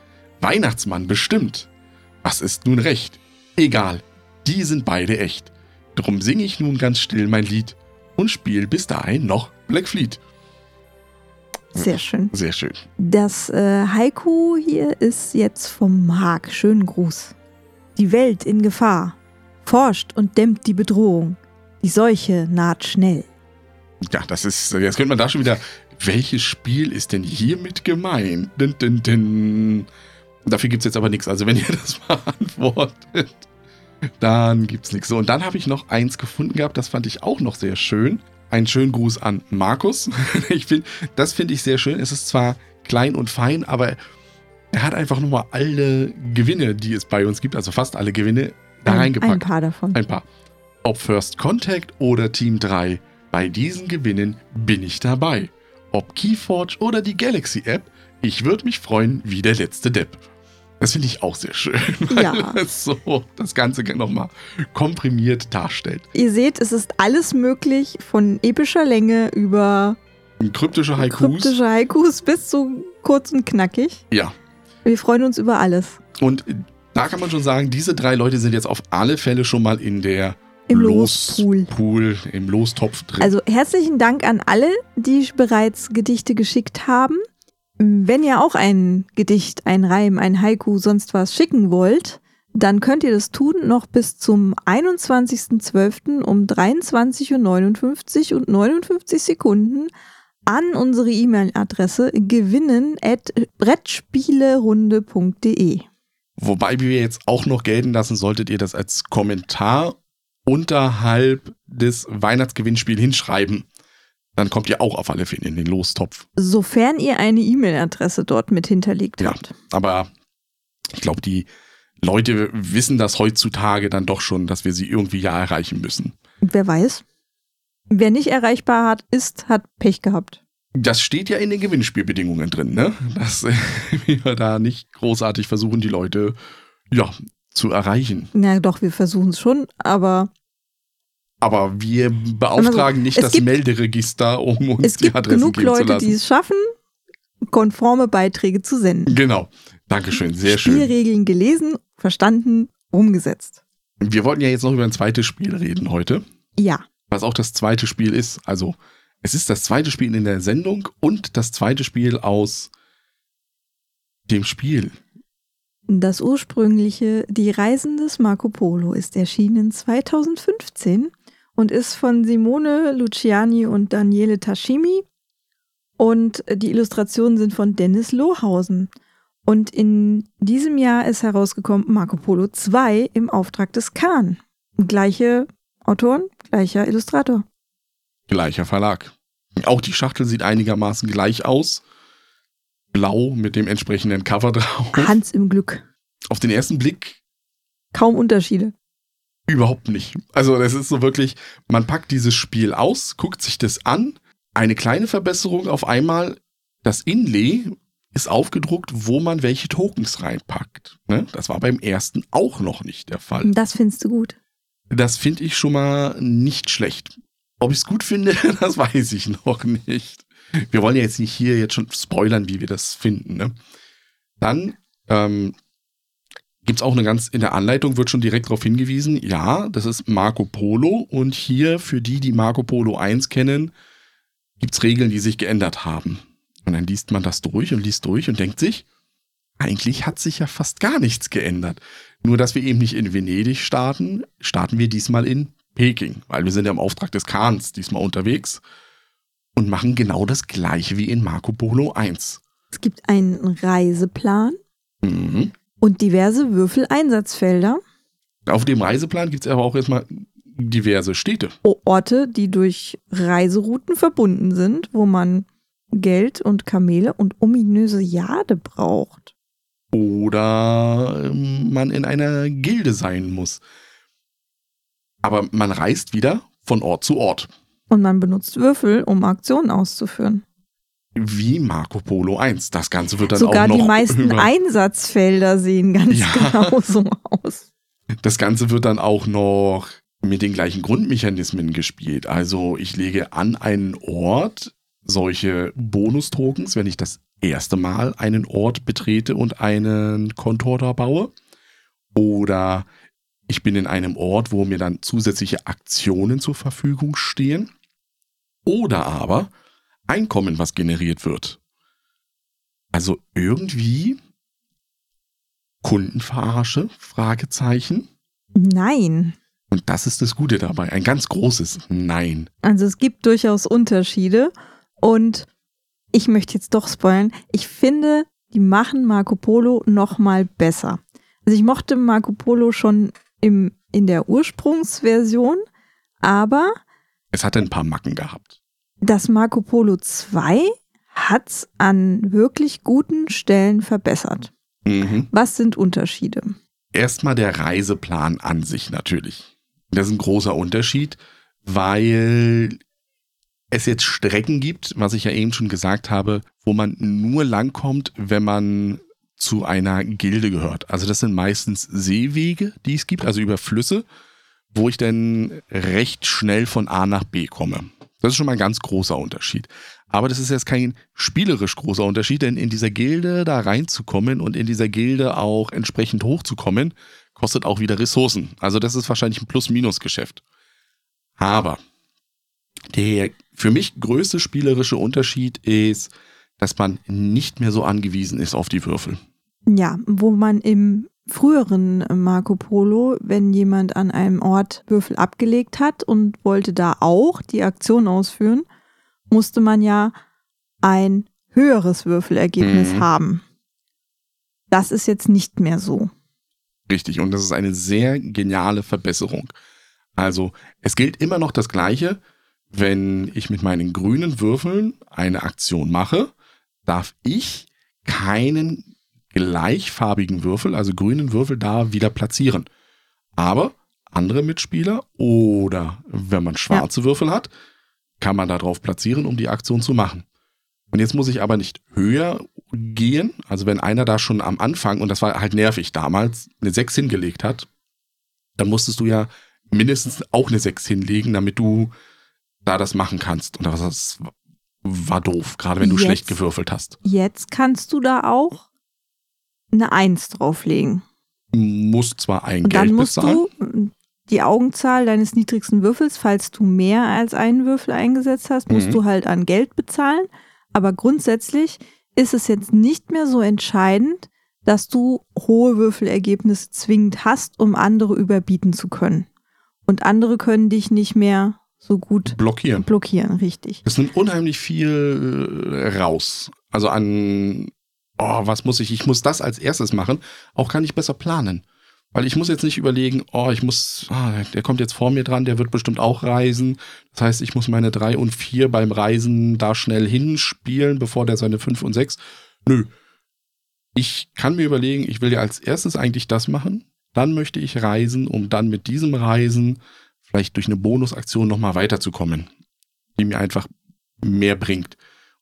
Weihnachtsmann bestimmt. Was ist nun recht? Egal, die sind beide echt. Drum sing ich nun ganz still mein Lied und spiel bis dahin noch Black Fleet. Sehr schön. Sehr schön. Das äh, Haiku hier ist jetzt vom Haag. Schönen Gruß. Die Welt in Gefahr. Forscht und dämmt die Bedrohung. Die Seuche naht schnell. Ja, das ist, jetzt könnte man da schon wieder, welches Spiel ist denn hiermit gemeint? Din, din, din. Dafür gibt es jetzt aber nichts. Also wenn <laughs> ihr das beantwortet, dann gibt es nichts. So, und dann habe ich noch eins gefunden gehabt, das fand ich auch noch sehr schön. Einen schönen Gruß an Markus. <laughs> ich find, das finde ich sehr schön. Es ist zwar klein und fein, aber er hat einfach nochmal alle Gewinne, die es bei uns gibt, also fast alle Gewinne, da ein, reingepackt. Ein paar davon. Ein paar. Ob First Contact oder Team 3 bei diesen Gewinnen bin ich dabei. Ob Keyforge oder die Galaxy App, ich würde mich freuen wie der letzte Depp. Das finde ich auch sehr schön, <laughs> weil ja. es so das Ganze nochmal komprimiert darstellt. Ihr seht, es ist alles möglich von epischer Länge über kryptische Haikus. Kryptische Haikus bis zu kurz und knackig. Ja. Wir freuen uns über alles. Und da kann man schon sagen, diese drei Leute sind jetzt auf alle Fälle schon mal in der im Lospool. Pool, im Lostopf drin. Also herzlichen Dank an alle, die bereits Gedichte geschickt haben. Wenn ihr auch ein Gedicht, ein Reim, ein Haiku, sonst was schicken wollt, dann könnt ihr das tun noch bis zum 21.12. um 23.59 Uhr und 59 Sekunden an unsere E-Mail-Adresse gewinnen at brettspielerunde.de. Wobei wir jetzt auch noch gelten lassen, solltet ihr das als Kommentar unterhalb des Weihnachtsgewinnspiels hinschreiben, dann kommt ihr auch auf alle Fälle in den Lostopf. Sofern ihr eine E-Mail-Adresse dort mit hinterlegt ja, habt. Aber ich glaube, die Leute wissen das heutzutage dann doch schon, dass wir sie irgendwie ja erreichen müssen. Wer weiß. Wer nicht erreichbar hat, ist, hat Pech gehabt. Das steht ja in den Gewinnspielbedingungen drin, ne? Dass <laughs> wir da nicht großartig versuchen, die Leute ja, zu erreichen. Na doch, wir versuchen es schon, aber. Aber wir beauftragen also, nicht das gibt, Melderegister, um uns die Adressen geben Leute, zu lassen. die es schaffen, konforme Beiträge zu senden. Genau. Dankeschön, sehr schön. Spielregeln gelesen, verstanden, umgesetzt. Wir wollten ja jetzt noch über ein zweites Spiel reden heute. Ja. Was auch das zweite Spiel ist. Also, es ist das zweite Spiel in der Sendung und das zweite Spiel aus dem Spiel. Das ursprüngliche Die Reisen des Marco Polo ist erschienen 2015 und ist von Simone Luciani und Daniele Tashimi. Und die Illustrationen sind von Dennis Lohausen. Und in diesem Jahr ist herausgekommen Marco Polo 2 im Auftrag des Kahn. Gleiche Autoren, gleicher Illustrator. Gleicher Verlag. Auch die Schachtel sieht einigermaßen gleich aus. Blau mit dem entsprechenden Cover drauf. Hans im Glück. Auf den ersten Blick Kaum Unterschiede. überhaupt nicht. Also das ist so wirklich, man packt dieses Spiel aus, guckt sich das an. Eine kleine Verbesserung auf einmal. Das Inlay ist aufgedruckt, wo man welche Tokens reinpackt. Ne? Das war beim ersten auch noch nicht der Fall. Das findest du gut. Das finde ich schon mal nicht schlecht. Ob ich es gut finde, <laughs> das weiß ich noch nicht. Wir wollen ja jetzt nicht hier jetzt schon spoilern, wie wir das finden. Ne? Dann ähm, gibt es auch eine ganz, in der Anleitung wird schon direkt darauf hingewiesen, ja, das ist Marco Polo und hier für die, die Marco Polo 1 kennen, gibt es Regeln, die sich geändert haben. Und dann liest man das durch und liest durch und denkt sich, eigentlich hat sich ja fast gar nichts geändert. Nur, dass wir eben nicht in Venedig starten, starten wir diesmal in Peking, weil wir sind ja im Auftrag des Kahns diesmal unterwegs und machen genau das gleiche wie in Marco Polo 1. Es gibt einen Reiseplan Mhm. und diverse Würfeleinsatzfelder. Auf dem Reiseplan gibt es aber auch erstmal diverse Städte. Orte, die durch Reiserouten verbunden sind, wo man Geld und Kamele und ominöse Jade braucht. Oder ähm, man in einer Gilde sein muss. Aber man reist wieder von Ort zu Ort. Und man benutzt Würfel, um Aktionen auszuführen. Wie Marco Polo 1. Das Ganze wird dann Sogar auch noch die meisten Einsatzfelder sehen ganz <laughs> Ja. genauso aus. Das Ganze wird dann auch noch mit den gleichen Grundmechanismen gespielt. Also ich lege an einen Ort solche Bonus-Tokens, wenn ich das erste Mal einen Ort betrete und einen Kontor da baue. Oder ich bin in einem Ort, wo mir dann zusätzliche Aktionen zur Verfügung stehen. Oder aber Einkommen, was generiert wird. Also irgendwie Kundenverarsche? Fragezeichen. Nein. Und das ist das Gute dabei. Ein ganz großes Nein. Also es gibt durchaus Unterschiede und ich möchte jetzt doch spoilern. Ich finde, die machen Marco Polo noch mal besser. Also ich mochte Marco Polo schon im, in der Ursprungsversion, aber Es hatte ein paar Macken gehabt. das Marco Polo 2 hat's an wirklich guten Stellen verbessert. Mhm. Was sind Unterschiede? Erstmal der Reiseplan an sich natürlich. Das ist ein großer Unterschied, weil es jetzt Strecken gibt, was ich ja eben schon gesagt habe, wo man nur langkommt, wenn man zu einer Gilde gehört. Also das sind meistens Seewege, die es gibt, also über Flüsse, wo ich dann recht schnell von A nach B komme. Das ist schon mal ein ganz großer Unterschied. Aber das ist jetzt kein spielerisch großer Unterschied, denn in dieser Gilde da reinzukommen und in dieser Gilde auch entsprechend hochzukommen, kostet auch wieder Ressourcen. Also das ist wahrscheinlich ein Plus-Minus-Geschäft. Aber der für mich größte spielerische Unterschied ist, dass man nicht mehr so angewiesen ist auf die Würfel. Ja, wo man im früheren Marco Polo, wenn jemand an einem Ort Würfel abgelegt hat und wollte da auch die Aktion ausführen, musste man ja ein höheres Würfelergebnis Mhm. haben. Das ist jetzt nicht mehr so. Richtig. Und das ist eine sehr geniale Verbesserung. Also, es gilt immer noch das Gleiche. Wenn ich mit meinen grünen Würfeln eine Aktion mache, darf ich keinen gleichfarbigen Würfel, also grünen Würfel, da wieder platzieren. Aber andere Mitspieler oder wenn man schwarze Würfel hat, kann man da drauf platzieren, um die Aktion zu machen. Und jetzt muss ich aber nicht höher gehen. Also wenn einer da schon am Anfang, und das war halt nervig damals, eine 6 hingelegt hat, dann musstest du ja mindestens auch eine 6 hinlegen, damit du da das machen kannst. Und das war doof, gerade wenn du Jetzt- schlecht gewürfelt hast. Jetzt kannst du da auch eine Eins drauflegen. Musst zwar ein Und Geld dann musst bezahlen. du die Augenzahl deines niedrigsten Würfels, falls du mehr als einen Würfel eingesetzt hast, musst Mhm. du halt an Geld bezahlen. Aber grundsätzlich ist es jetzt nicht mehr so entscheidend, dass du hohe Würfelergebnisse zwingend hast, um andere überbieten zu können. Und andere können dich nicht mehr so gut blockieren. blockieren, richtig. Es nimmt unheimlich viel äh, raus. Also an, oh, was muss ich? Ich muss das als erstes machen. Auch kann ich besser planen. Weil ich muss jetzt nicht überlegen, oh, ich muss, ah, der kommt jetzt vor mir dran, der wird bestimmt auch reisen. Das heißt, ich muss meine drei und vier beim Reisen da schnell hinspielen, bevor der seine fünf und sechs. Nö. Ich kann mir überlegen, ich will ja als erstes eigentlich das machen. Dann möchte ich reisen, um dann mit diesem Reisen vielleicht durch eine Bonusaktion nochmal weiterzukommen, die mir einfach mehr bringt.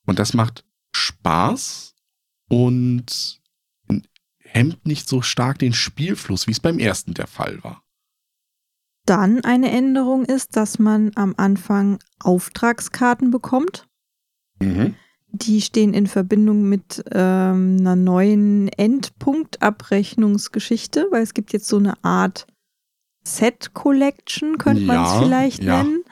Und das macht Spaß und hemmt nicht so stark den Spielfluss, wie es beim ersten der Fall war. Dann eine Änderung ist, dass man am Anfang Auftragskarten bekommt. Mhm. Die stehen in Verbindung mit ähm, einer neuen Endpunktabrechnungsgeschichte, weil es gibt jetzt so eine Art Set Collection, könnte man es vielleicht ja. nennen.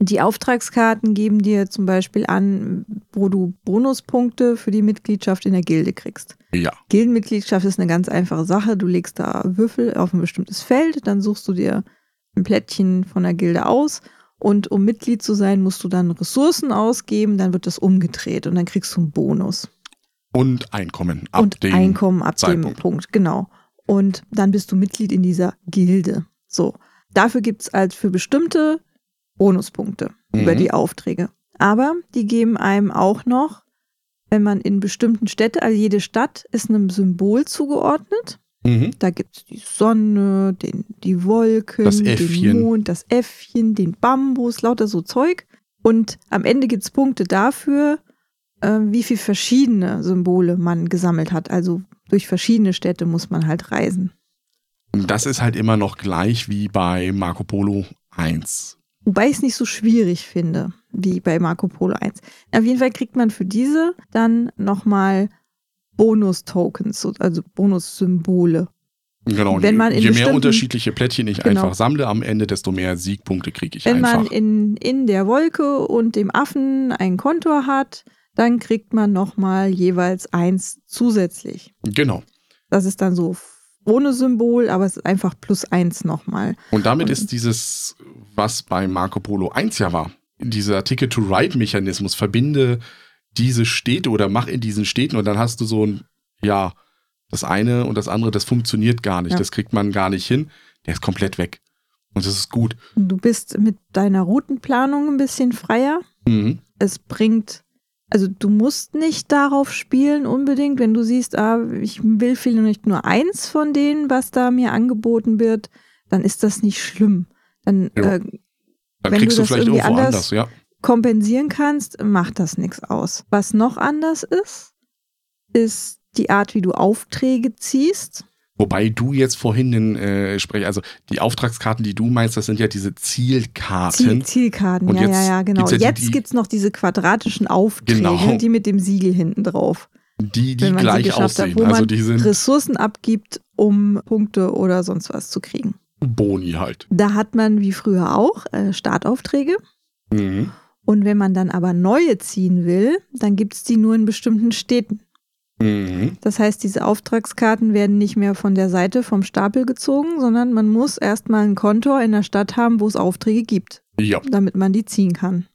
Die Auftragskarten geben dir zum Beispiel an, wo du Bonuspunkte für die Mitgliedschaft in der Gilde kriegst. Ja. Gildenmitgliedschaft ist eine ganz einfache Sache. Du legst da Würfel auf ein bestimmtes Feld, dann suchst du dir ein Plättchen von der Gilde aus und um Mitglied zu sein, musst du dann Ressourcen ausgeben, dann wird das umgedreht und dann kriegst du einen Bonus. Und Einkommen ab und dem Einkommen ab Zeitpunkt. dem Punkt, genau. Und dann bist du Mitglied in dieser Gilde. So. Dafür gibt es halt für bestimmte Bonuspunkte über Mhm. die Aufträge. Aber die geben einem auch noch, wenn man in bestimmten Städten, also jede Stadt ist einem Symbol zugeordnet. Mhm. Da gibt es die Sonne, den, die Wolken, Das den. Mond, das Äffchen, den Bambus, lauter so Zeug. Und am Ende gibt es Punkte dafür, äh, wie viele verschiedene Symbole man gesammelt hat. Also durch verschiedene Städte muss man halt reisen. Und das ist halt immer noch gleich wie bei Marco Polo 1. Wobei ich es nicht so schwierig finde wie bei Marco Polo 1. Auf jeden Fall kriegt man für diese dann nochmal Bonus-Tokens, so- also Bonus-Symbole. Genau. Wenn je- man je mehr unterschiedliche Plättchen ich Genau. einfach sammle am Ende, desto mehr Siegpunkte kriege ich Wenn man einfach. in, in der Wolke und dem Affen ein Kontor hat, dann kriegt man nochmal jeweils eins zusätzlich. Genau. Das ist dann so ohne Symbol, aber es ist einfach plus eins nochmal. Und damit Und- ist dieses, was bei Marco Polo 1 ja war, dieser Ticket-to-Ride-Mechanismus, verbinde diese Städte oder mach in diesen Städten und dann hast du so ein, ja, das eine und das andere, das funktioniert gar nicht, Ja. das kriegt man gar nicht hin, der ist komplett weg. Und das ist gut. Du bist mit deiner Routenplanung ein bisschen freier. Mhm. es bringt, also du musst nicht darauf spielen unbedingt, wenn du siehst, ah, ich will vielleicht nur eins von denen, was da mir angeboten wird, dann ist das nicht schlimm. Dann Ja. äh, Dann Wenn kriegst du du das vielleicht irgendwie irgendwo anders- anders, ja. kompensieren kannst, macht das nichts aus. Was noch anders ist, ist die Art, wie du Aufträge ziehst. Wobei du jetzt vorhin den äh, sprech, also die Auftragskarten, die du meinst, das sind ja diese Ziel, Zielkarten. Zielkarten, Und ja, ja, ja, genau. gibt's ja Jetzt gibt es noch diese quadratischen Aufträge, Genau. die mit dem Siegel hinten drauf. die, die wenn man sie gleich geschafft hat, aussehen. wo also man die sind Ressourcen abgibt, um Punkte oder sonst was zu kriegen. Boni halt. Da hat man wie früher auch äh, Startaufträge. Mhm. Und wenn man dann aber neue ziehen will, dann gibt es die nur in bestimmten Städten. Mhm. Das heißt, diese Auftragskarten werden nicht mehr von der Seite vom Stapel gezogen, sondern man muss erstmal ein Kontor in der Stadt haben, wo es Aufträge gibt, Ja, damit man die ziehen kann.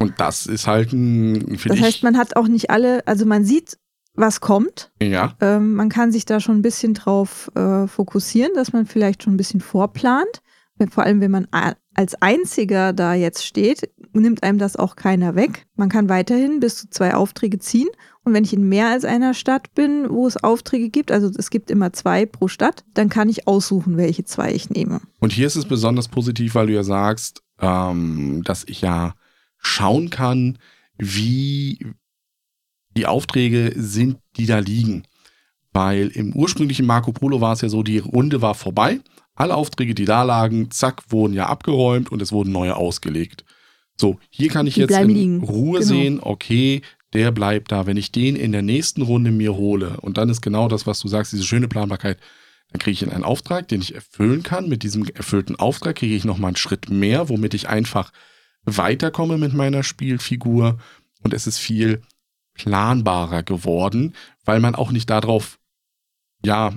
und das ist halt ein, Das heißt, man hat auch nicht alle, also man sieht, was kommt. ja, Ähm, man kann sich da schon ein bisschen drauf äh, fokussieren, dass man vielleicht schon ein bisschen vorplant. Vor allem, wenn man als Einziger da jetzt steht, nimmt einem das auch keiner weg. Man kann weiterhin bis zu zwei Aufträge ziehen. Und wenn ich in mehr als einer Stadt bin, wo es Aufträge gibt, also es gibt immer zwei pro Stadt, dann kann ich aussuchen, welche zwei ich nehme. Und hier ist es besonders positiv, weil du ja sagst, ähm, dass ich ja schauen kann, wie die Aufträge sind, die da liegen. Weil im ursprünglichen Marco Polo war es ja so, die Runde war vorbei. Alle Aufträge, die da lagen, zack, wurden ja abgeräumt und es wurden neue ausgelegt. So, hier kann ich Die jetzt in liegen. Ruhe Genau. sehen, okay, der bleibt da. Wenn ich den in der nächsten Runde mir hole, und dann ist genau das, was du sagst, diese schöne Planbarkeit, dann kriege ich einen Auftrag, den ich erfüllen kann. Mit diesem erfüllten Auftrag kriege ich nochmal einen Schritt mehr, womit ich einfach weiterkomme mit meiner Spielfigur. Und es ist viel planbarer geworden, weil man auch nicht darauf, ja,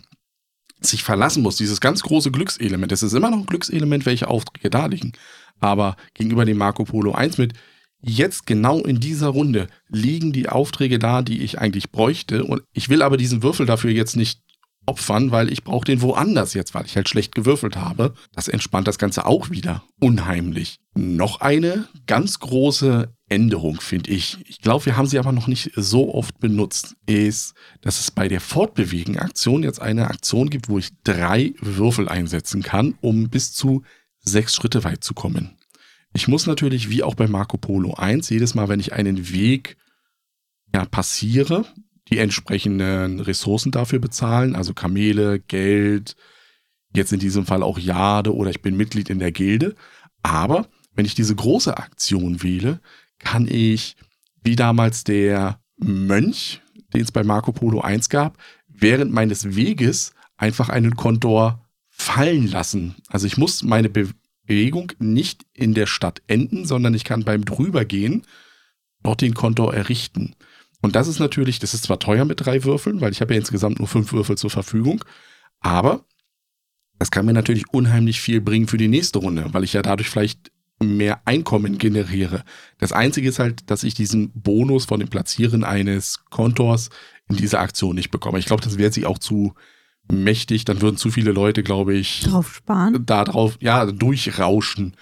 sich verlassen muss. Dieses ganz große Glückselement. Es ist immer noch ein Glückselement, welche Aufträge da liegen. Aber gegenüber dem Marco Polo 1 mit jetzt genau in dieser Runde liegen die Aufträge da, die ich eigentlich bräuchte. Und ich will aber diesen Würfel dafür jetzt nicht opfern, weil ich brauche den woanders jetzt, weil ich halt schlecht gewürfelt habe. Das entspannt das Ganze auch wieder unheimlich. Noch eine ganz große Änderung, finde ich. Ich glaube, wir haben sie aber noch nicht so oft benutzt, ist, dass es bei der Fortbewegen-Aktion jetzt eine Aktion gibt, wo ich drei Würfel einsetzen kann, um bis zu sechs Schritte weit zu kommen. Ich muss natürlich, wie auch bei Marco Polo 1, jedes Mal, wenn ich einen Weg ja, passiere, die entsprechenden Ressourcen dafür bezahlen, also Kamele, Geld, jetzt in diesem Fall auch Jade oder ich bin Mitglied in der Gilde. Aber wenn ich diese große Aktion wähle, kann ich, wie damals der Mönch, den es bei Marco Polo 1 gab, während meines Weges einfach einen Kontor fallen lassen. Also ich muss meine Bewegung nicht in der Stadt enden, sondern ich kann beim Drübergehen dort den Kontor errichten. Und das ist natürlich, das ist zwar teuer mit drei Würfeln, weil ich habe ja insgesamt nur fünf Würfel zur Verfügung, aber das kann mir natürlich unheimlich viel bringen für die nächste Runde, weil ich ja dadurch vielleicht mehr Einkommen generiere. Das Einzige ist halt, dass ich diesen Bonus von dem Platzieren eines Kontors in dieser Aktion nicht bekomme. Ich glaube, das wäre sich auch zu mächtig. Dann würden zu viele Leute, glaube ich, drauf sparen. Da drauf, ja, durchrauschen.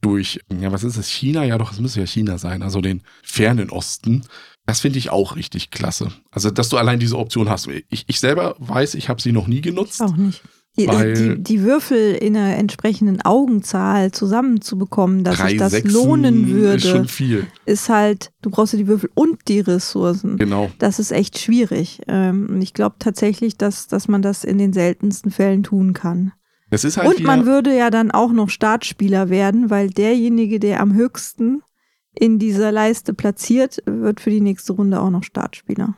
Durch, ja, was ist es? China? Ja, doch, es müsste ja China sein, also den fernen Osten. Das finde ich auch richtig klasse. Also, dass du allein diese Option hast. Ich, ich selber weiß, ich habe sie noch nie genutzt. Auch nicht. Die, die, die, Würfel in einer entsprechenden Augenzahl zusammenzubekommen, dass sich das Sechsen lohnen würde, ist schon viel. Ist halt, du brauchst ja die Würfel und die Ressourcen. Genau. Das ist echt schwierig. Ähm, und ich glaube tatsächlich, dass, dass man das in den seltensten Fällen tun kann. Halt und man würde ja dann auch noch Startspieler werden, weil derjenige, der am höchsten in dieser Leiste platziert, wird für die nächste Runde auch noch Startspieler.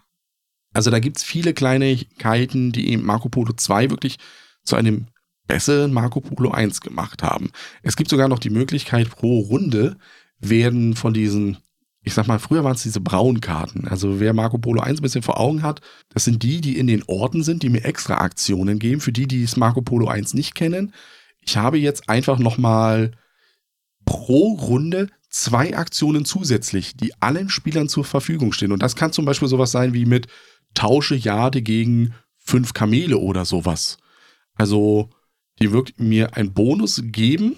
Also da gibt es viele Kleinigkeiten, die eben Marco Polo 2 wirklich zu einem besseren Marco Polo 1 gemacht haben. Es gibt sogar noch die Möglichkeit, pro Runde werden von diesen, ich sag mal, früher waren es diese braunen Karten. Also wer Marco Polo 1 ein bisschen vor Augen hat, das sind die, die in den Orten sind, die mir extra Aktionen geben. Für die, die es Marco Polo 1 nicht kennen, ich habe jetzt einfach nochmal pro Runde zwei Aktionen zusätzlich, die allen Spielern zur Verfügung stehen. Und das kann zum Beispiel sowas sein wie mit Tausche Jade gegen fünf Kamele oder sowas. Also die wirklich mir einen Bonus geben,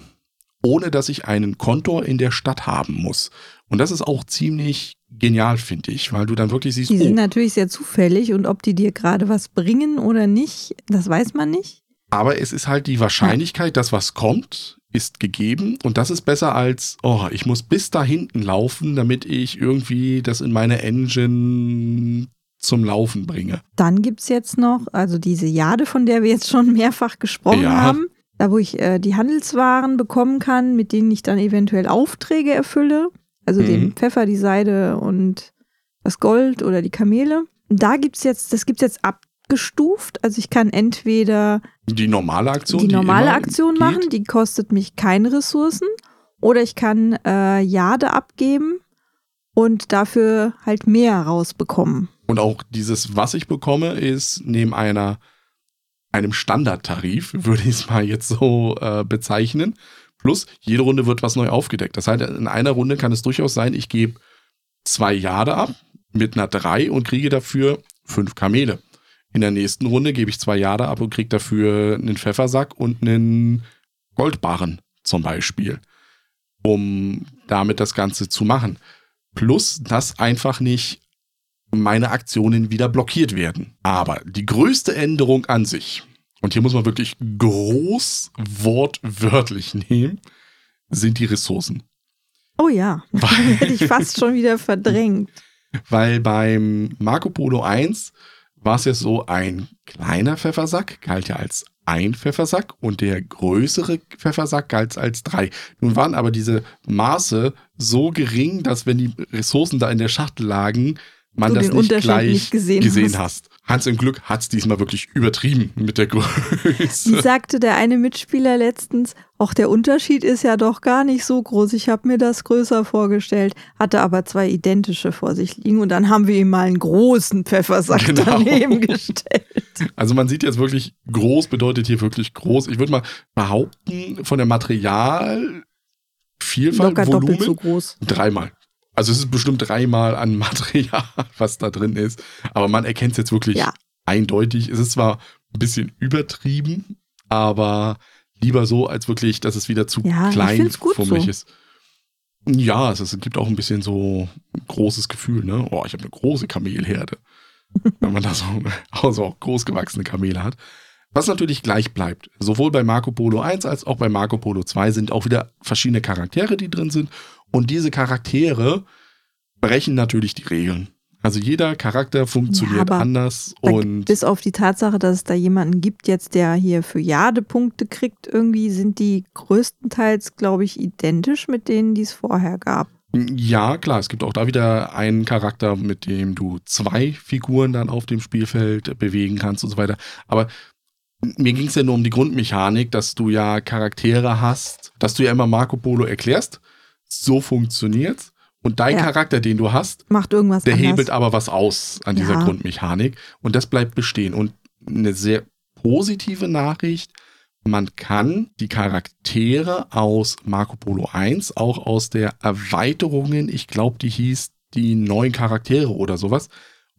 ohne dass ich einen Kontor in der Stadt haben muss. Und das ist auch ziemlich genial, finde ich, weil du dann wirklich siehst. Die sind oh, natürlich sehr zufällig und ob die dir gerade was bringen oder nicht, das weiß man nicht. Aber es ist halt die Wahrscheinlichkeit, dass was kommt, ist gegeben und das ist besser als, oh, ich muss bis da hinten laufen, damit ich irgendwie das in meine Engine zum Laufen bringe. Dann gibt es jetzt noch, also diese Jade, von der wir jetzt schon <laughs> mehrfach gesprochen ja. haben, da wo ich äh, die Handelswaren bekommen kann, mit denen ich dann eventuell Aufträge erfülle, also mhm. den Pfeffer, die Seide und das Gold oder die Kamele. Da gibt es jetzt, das gibt es jetzt abgestuft, also ich kann entweder die normale Aktion. Die normale die Aktion machen, die kostet mich keine Ressourcen. Oder ich kann äh, Jade abgeben und dafür halt mehr rausbekommen. Und auch dieses, was ich bekomme, ist neben einer, einem Standardtarif, <laughs> würde ich es mal jetzt so äh, bezeichnen. Plus, jede Runde wird was neu aufgedeckt. Das heißt, in einer Runde kann es durchaus sein, ich gebe zwei Jade ab mit einer 3 und kriege dafür fünf Kamele. In der nächsten Runde gebe ich zwei Jahre ab und kriege dafür einen Pfeffersack und einen Goldbarren zum Beispiel, um damit das Ganze zu machen. Plus, dass einfach nicht meine Aktionen wieder blockiert werden. Aber die größte Änderung an sich, und hier muss man wirklich groß wortwörtlich nehmen, sind die Ressourcen. Oh ja, <laughs> hätte ich fast schon wieder verdrängt. <laughs> Weil beim Marco Polo 1 war es ja so, ein kleiner Pfeffersack galt ja als ein Pfeffersack und der größere Pfeffersack galt als drei. Nun waren aber diese Maße so gering, dass wenn die Ressourcen da in der Schachtel lagen, man das nicht gleich nicht gesehen, gesehen hast. hast. Hans im Glück hat es diesmal wirklich übertrieben mit der Größe. Wie sagte der eine Mitspieler letztens, auch der Unterschied ist ja doch gar nicht so groß. Ich habe mir das größer vorgestellt, hatte aber zwei identische vor sich liegen und dann haben wir ihm mal einen großen Pfeffersack genau. daneben gestellt. Also man sieht jetzt wirklich, groß bedeutet hier wirklich groß. Ich würde mal behaupten, von der Materialvielfalt, Locker Volumen, doppelt so groß. Dreimal. Also es ist bestimmt dreimal an Material, <laughs> was da drin ist. Aber man erkennt es jetzt wirklich ja. eindeutig. Es ist zwar ein bisschen übertrieben, aber lieber so, als wirklich, dass es wieder zu Ja, klein für mich so. ist. Ja, es, es gibt auch ein bisschen so ein großes Gefühl, ne? Oh, ich habe eine große Kamelherde. <laughs> Wenn man da so also auch großgewachsene Kamele hat. Was natürlich gleich bleibt, sowohl bei Marco Polo 1 als auch bei Marco Polo 2 sind auch wieder verschiedene Charaktere, die drin sind. Und diese Charaktere brechen natürlich die Regeln. Also jeder Charakter funktioniert aber anders und Bis auf die Tatsache, dass es da jemanden gibt, jetzt der hier für Jadepunkte kriegt, irgendwie sind die größtenteils, glaube ich, identisch mit denen, die es vorher gab. Ja, klar, es gibt auch da wieder einen Charakter, mit dem du zwei Figuren dann auf dem Spielfeld bewegen kannst und so weiter. Aber mir ging es ja nur um die Grundmechanik, dass du ja Charaktere hast, dass du ja immer Marco Polo erklärst. So funktioniert's. Und dein Ja. Charakter, den du hast, Macht irgendwas der anders. hebelt aber was aus an dieser Ja. Grundmechanik. Und das bleibt bestehen. Und eine sehr positive Nachricht, man kann die Charaktere aus Marco Polo 1, auch aus der Erweiterungen, ich glaube, die hieß die neuen Charaktere oder sowas,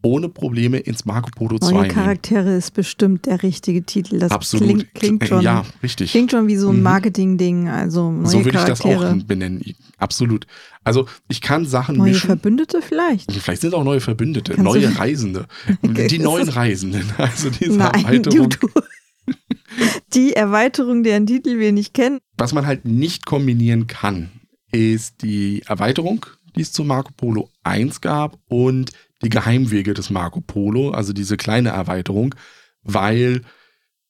ohne Probleme ins Marco Polo 2 Neue. Charaktere ist bestimmt der richtige Titel. Das Absolut. klingt, klingt, schon, Ja, richtig. klingt schon wie so ein Mhm. Marketing-Ding. Also neue so würde ich das auch benennen. Absolut. Also ich kann Sachen neue mischen. Verbündete vielleicht. Vielleicht sind auch neue Verbündete, Kannst neue <laughs> Reisende. Okay, Die neuen Reisenden. <laughs> Also diese Nein, du, Erweiterung. du. Die Erweiterung, deren Titel wir nicht kennen. Was man halt nicht kombinieren kann, ist die Erweiterung, die es zu Marco Polo 1 gab und die Geheimwege des Marco Polo, also diese kleine Erweiterung, weil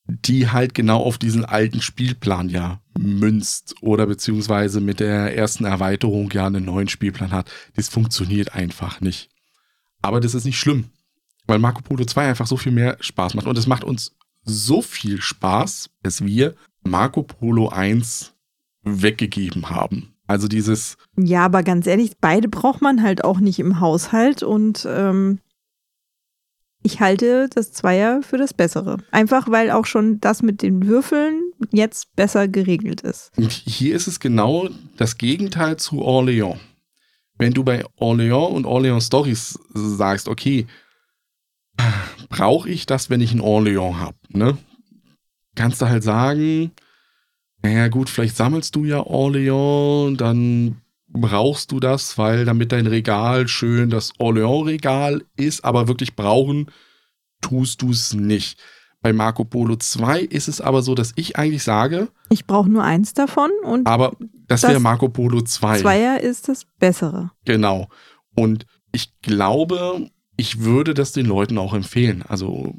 die halt genau auf diesen alten Spielplan ja münzt oder beziehungsweise mit der ersten Erweiterung ja einen neuen Spielplan hat. Das funktioniert einfach nicht. Aber das ist nicht schlimm, weil Marco Polo 2 einfach so viel mehr Spaß macht und es macht uns so viel Spaß, dass wir Marco Polo 1 weggegeben haben. Also dieses, Ja, aber ganz ehrlich, beide braucht man halt auch nicht im Haushalt und ähm, ich halte das Zweier für das Bessere. Einfach weil auch schon das mit den Würfeln jetzt besser geregelt ist. und hier ist es genau das Gegenteil zu Orléans. Wenn du bei Orléans und Orléans Stories sagst, okay, brauche ich das, wenn ich ein Orléans habe, ne? Kannst du halt sagen, naja gut, vielleicht sammelst du ja Orléans, dann brauchst du das, weil damit dein Regal schön das Orléans-Regal ist, aber wirklich brauchen tust du es nicht. Bei Marco Polo 2 ist es aber so, dass ich eigentlich sage, Ich brauche nur eins davon und aber das, Das wäre Marco Polo 2. Zweier ist das Bessere. Genau. Und ich glaube, ich würde das den Leuten auch empfehlen. Also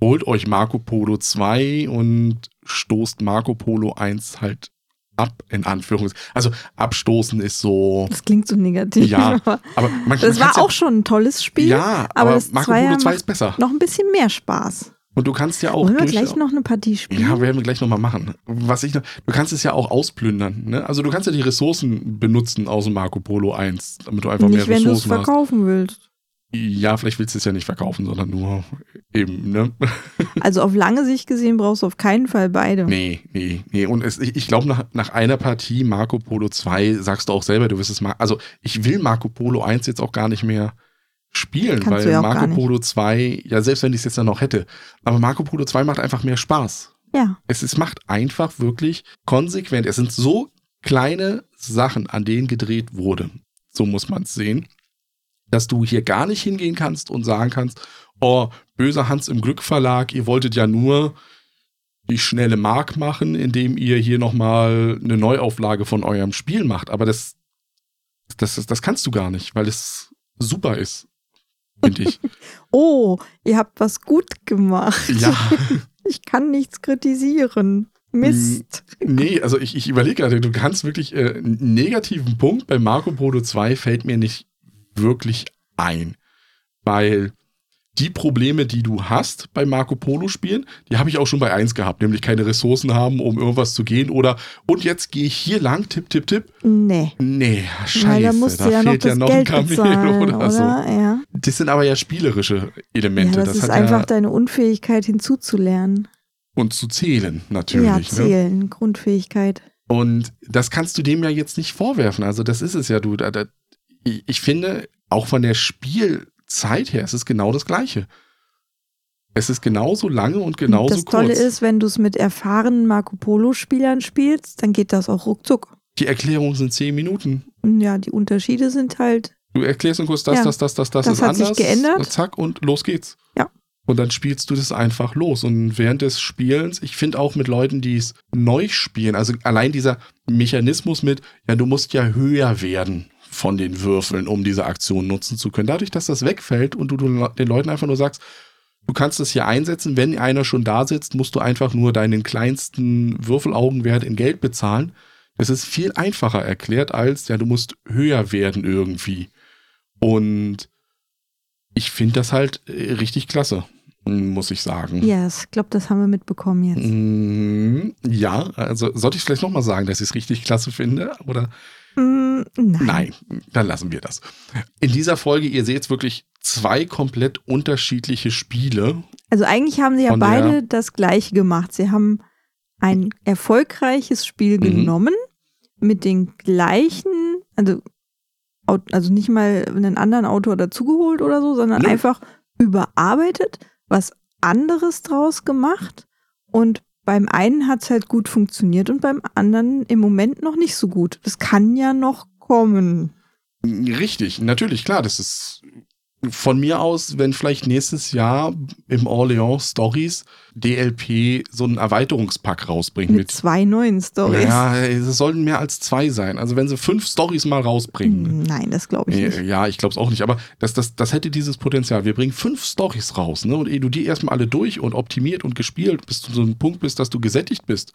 holt euch Marco Polo 2 und stoßt Marco Polo 1 halt ab, in Anführungszeichen. Also abstoßen ist so. Das klingt so negativ. Ja, aber man, das man war auch schon ein tolles Spiel. Ja, aber aber, das Marco Polo 2 macht ist besser. Noch ein bisschen mehr Spaß. Und du kannst ja auch Wollen wir gleich noch eine Partie spielen? Ja, werden wir gleich nochmal machen. Was ich noch, du kannst es ja auch ausplündern. Ne? Also du kannst ja die Ressourcen benutzen aus dem Marco Polo 1, damit du einfach Nicht, mehr wenn du es Ressourcen hast. verkaufen willst. Ja, vielleicht willst du es ja nicht verkaufen, sondern nur eben, ne? <laughs> Also auf lange Sicht gesehen brauchst du auf keinen Fall beide. Nee, nee, nee. Und es, ich, ich glaube, nach, nach einer Partie Marco Polo 2 sagst du auch selber, du wirst es mal. Also ich will Marco Polo 1 jetzt auch gar nicht mehr spielen, Kannst weil ja Marco. Polo 2, ja, selbst wenn ich es jetzt dann noch hätte, aber Marco Polo 2 macht einfach mehr Spaß. Ja, Es, es macht einfach wirklich konsequent. Es sind so kleine Sachen, an denen gedreht wurde. So muss man es sehen. Dass du hier gar nicht hingehen kannst und sagen kannst, oh, böser Hans im Glück Verlag, ihr wolltet ja nur die schnelle Mark machen, indem ihr hier nochmal eine Neuauflage von eurem Spiel macht. Aber das, das, das, das kannst du gar nicht, weil es super ist, finde ich. <laughs> Oh, ihr habt was gut gemacht. ja. <laughs> Ich kann nichts kritisieren. Mist. Nee, also ich, ich überlege gerade, du kannst wirklich äh, einen negativen Punkt bei Marco Polo 2 fällt mir nicht wirklich ein. Weil die Probleme, die du hast bei Marco Polo Spielen, die habe ich auch schon bei 1 gehabt, nämlich keine Ressourcen haben, um irgendwas zu gehen oder und jetzt gehe ich hier lang, tipp, tipp, tipp. Nee. Nee, scheiße, da musst da ja noch fehlt ja das noch ein Geld Kamel <laughs> bezahlen, oder, oder? so. Ja. Das sind aber ja spielerische ja, Elemente. das, ist einfach ja, deine Unfähigkeit hinzuzulernen. und zu zählen, natürlich. ja, ne? zählen, Grundfähigkeit. Und das kannst du dem ja jetzt nicht vorwerfen. Also das ist es ja, du. Da, da, ich ich finde, auch von der Spielzeit her, es ist genau das Gleiche. Es ist genauso lange und genauso das kurz. Tolle ist, wenn du es mit erfahrenen Marco Polo-Spielern spielst, dann geht das auch ruckzuck. Die Erklärungen sind zehn Minuten. Ja, die Unterschiede sind halt. Du erklärst nur kurz das, Ja. das, das, das, das, Das ist hat sich anders. geändert. Zack, und los geht's. Ja. Und dann spielst du das einfach los. Und während des Spielens, ich finde auch mit Leuten, die es neu spielen, also allein dieser Mechanismus mit, ja, du musst ja höher werden von den Würfeln, um diese Aktion nutzen zu können. Dadurch, dass das wegfällt und du, den Leuten einfach nur sagst, du kannst das hier einsetzen, wenn einer schon da sitzt, musst du einfach nur deinen kleinsten Würfelaugenwert in Geld bezahlen. Das ist viel einfacher erklärt als, ja, du musst höher werden irgendwie. Und ich finde das halt äh, richtig klasse, muss ich sagen. Ja, yes, ich glaube, das haben wir mitbekommen jetzt. Mm, Ja, also sollte ich vielleicht nochmal sagen, dass ich es richtig klasse finde? Oder nein. nein, dann lassen wir das. In dieser Folge, ihr seht wirklich zwei komplett unterschiedliche Spiele. Also eigentlich haben sie ja beide das gleiche gemacht. Sie haben ein erfolgreiches Spiel Mhm. genommen mit den gleichen, also, also nicht mal einen anderen Autor dazugeholt oder so, sondern Nö. einfach überarbeitet, was anderes draus gemacht und beim einen hat es halt gut funktioniert und beim anderen im Moment noch nicht so gut. Das kann ja noch kommen. Richtig, natürlich, klar, das ist von mir aus, wenn vielleicht nächstes Jahr im Orleans Stories DLP so einen Erweiterungspack rausbringt Mit mit. zwei neuen Stories. Ja, es sollten mehr als zwei sein. Also wenn sie fünf Stories mal rausbringen. Nein, das glaube ich nicht. Ja, ich glaube es auch nicht, aber das, das, das hätte dieses Potenzial. Wir bringen fünf Stories raus, ne? Und ehe du die erstmal alle durch und optimiert und gespielt, bis du so einem Punkt bist, dass du gesättigt bist,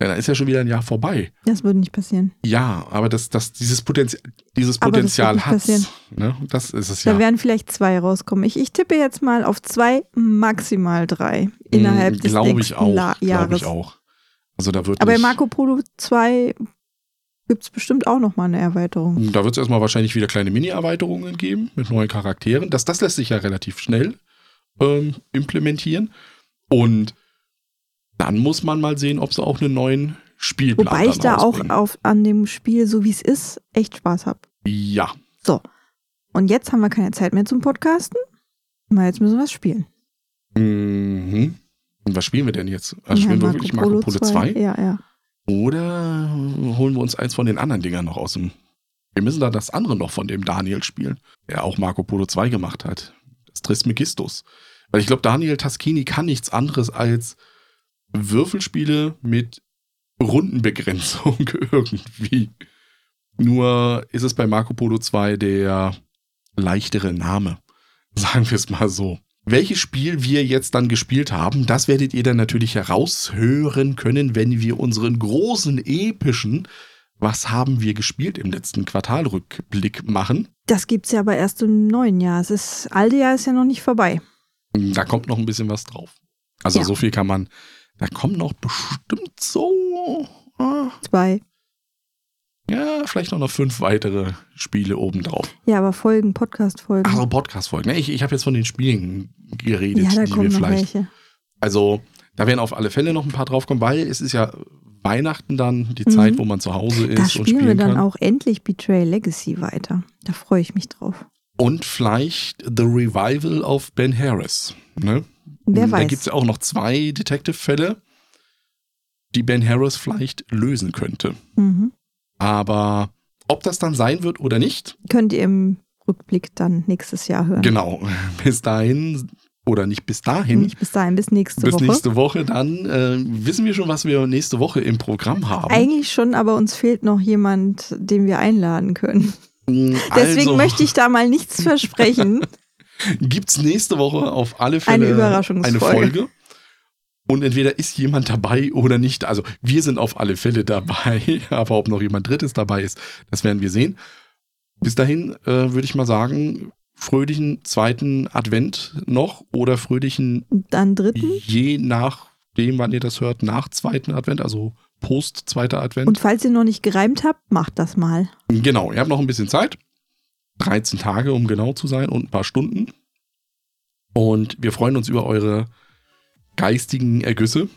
ja, dann ist ja schon wieder ein Jahr vorbei. Das würde nicht passieren. Ja, aber das, das, dieses Potenzial, dieses Potenzial hat passieren. ne? Das ist es Da ja. werden vielleicht zwei rauskommen. Ich, ich tippe jetzt mal auf zwei, maximal drei innerhalb des Glaube nächsten ich auch. La- Glaube Jahres. ich auch. Also da wird Aber in nicht, Marco Polo 2 gibt es bestimmt auch noch mal eine Erweiterung. Da wird es erstmal wahrscheinlich wieder kleine Mini-Erweiterungen geben mit neuen Charakteren. Das, das lässt sich ja relativ schnell ähm, implementieren. Und dann muss man mal sehen, ob sie auch einen neuen Spielplan Wobei ich da auch auf, an dem Spiel, so wie es ist, echt Spaß habe. Ja. Und jetzt haben wir keine Zeit mehr zum Podcasten. Mal jetzt müssen wir was spielen. Mhm. Und was spielen wir denn jetzt? Also Ja, spielen wir wirklich Marco Polo 2? Ja, ja. Oder holen wir uns eins von den anderen Dingern noch aus dem. Wir müssen da das andere noch von dem Daniel spielen, der auch Marco Polo 2 gemacht hat. Das Trismegistus. Weil ich glaube, Daniel Taschini kann nichts anderes als Würfelspiele mit Rundenbegrenzung <laughs> irgendwie. Nur ist es bei Marco Polo 2 der leichtere Name. <laughs> Sagen wir es mal so. Welches Spiel wir jetzt dann gespielt haben, das werdet ihr dann natürlich heraushören können, wenn wir unseren großen epischen Was haben wir gespielt im letzten Quartalrückblick machen. Das gibt's ja aber erst im neuen Jahr. Es ist, alte Jahr ist ja noch nicht vorbei. Da kommt noch ein bisschen was drauf. Also Ja. so viel kann man, da kommen noch bestimmt so, ah, Zwei. ja, vielleicht noch, noch fünf weitere Spiele obendrauf. Ja, aber Folgen, Podcast-Folgen. Also Podcast-Folgen. Ich, ich habe jetzt von den Spielen geredet, ja, da die wir kommen noch vielleicht welche. Also, da werden auf alle Fälle noch ein paar draufkommen, weil es ist ja Weihnachten dann, die Mhm. Zeit, wo man zu Hause Da ist und spielen wir spielen dann kann. auch endlich Betrayal Legacy weiter. Da freue ich mich drauf. Und vielleicht The Revival of Ben Harris. Ne? Wer da weiß. gibt es ja auch noch zwei Detective-Fälle, die Ben Harris vielleicht lösen könnte. Mhm. Aber ob das dann sein wird oder nicht, Könnt ihr im Rückblick dann nächstes Jahr hören. genau. Bis dahin oder nicht bis dahin, Nicht bis dahin, bis nächste bis Woche. nächste Woche, dann äh, wissen wir schon, was wir nächste Woche im Programm haben. Eigentlich schon, aber uns fehlt noch jemand, den wir einladen können. Deswegen also, möchte ich da mal nichts versprechen. <laughs> gibt es nächste Woche auf alle Fälle Eine Überraschungsfolge. eine Folge. Und entweder ist jemand dabei oder nicht. Also wir sind auf alle Fälle dabei, <laughs> aber ob noch jemand Drittes dabei ist, das werden wir sehen. Bis dahin äh, würde ich mal sagen, fröhlichen zweiten Advent noch oder fröhlichen, dann dritten. je nachdem, wann ihr das hört, nach zweiten Advent, also post zweiter Advent. Und falls ihr noch nicht gereimt habt, macht das mal. Genau, ihr habt noch ein bisschen Zeit. 13 Tage, um genau zu sein und ein paar Stunden. Und wir freuen uns über eure geistigen Ergüsse.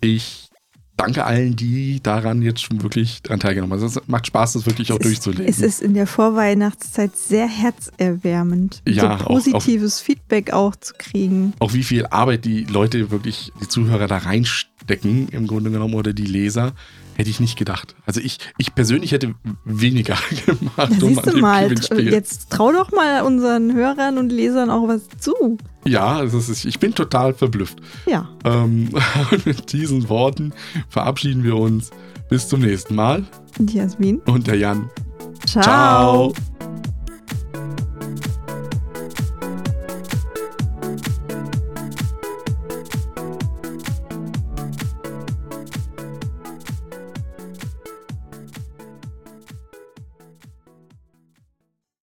Ich danke allen, die daran jetzt schon wirklich dran teilgenommen haben. Es macht Spaß, das wirklich auch es durchzulesen. Ist, es ist in der Vorweihnachtszeit sehr herzerwärmend, ja, so positives auch, Feedback auch zu kriegen. Auch wie viel Arbeit die Leute wirklich, die Zuhörer da reinstecken, im Grunde genommen, oder die Leser. Hätte ich nicht gedacht. Also ich, ich persönlich hätte weniger <laughs> gemacht. Ja, um siehst du mal, jetzt trau doch mal unseren Hörern und Lesern auch was zu. Ja, ist, ich bin total verblüfft. Ja. Ähm, <laughs> mit diesen Worten verabschieden wir uns. Bis zum nächsten Mal. Und Jasmin. Und der Jan. Ciao. Ciao.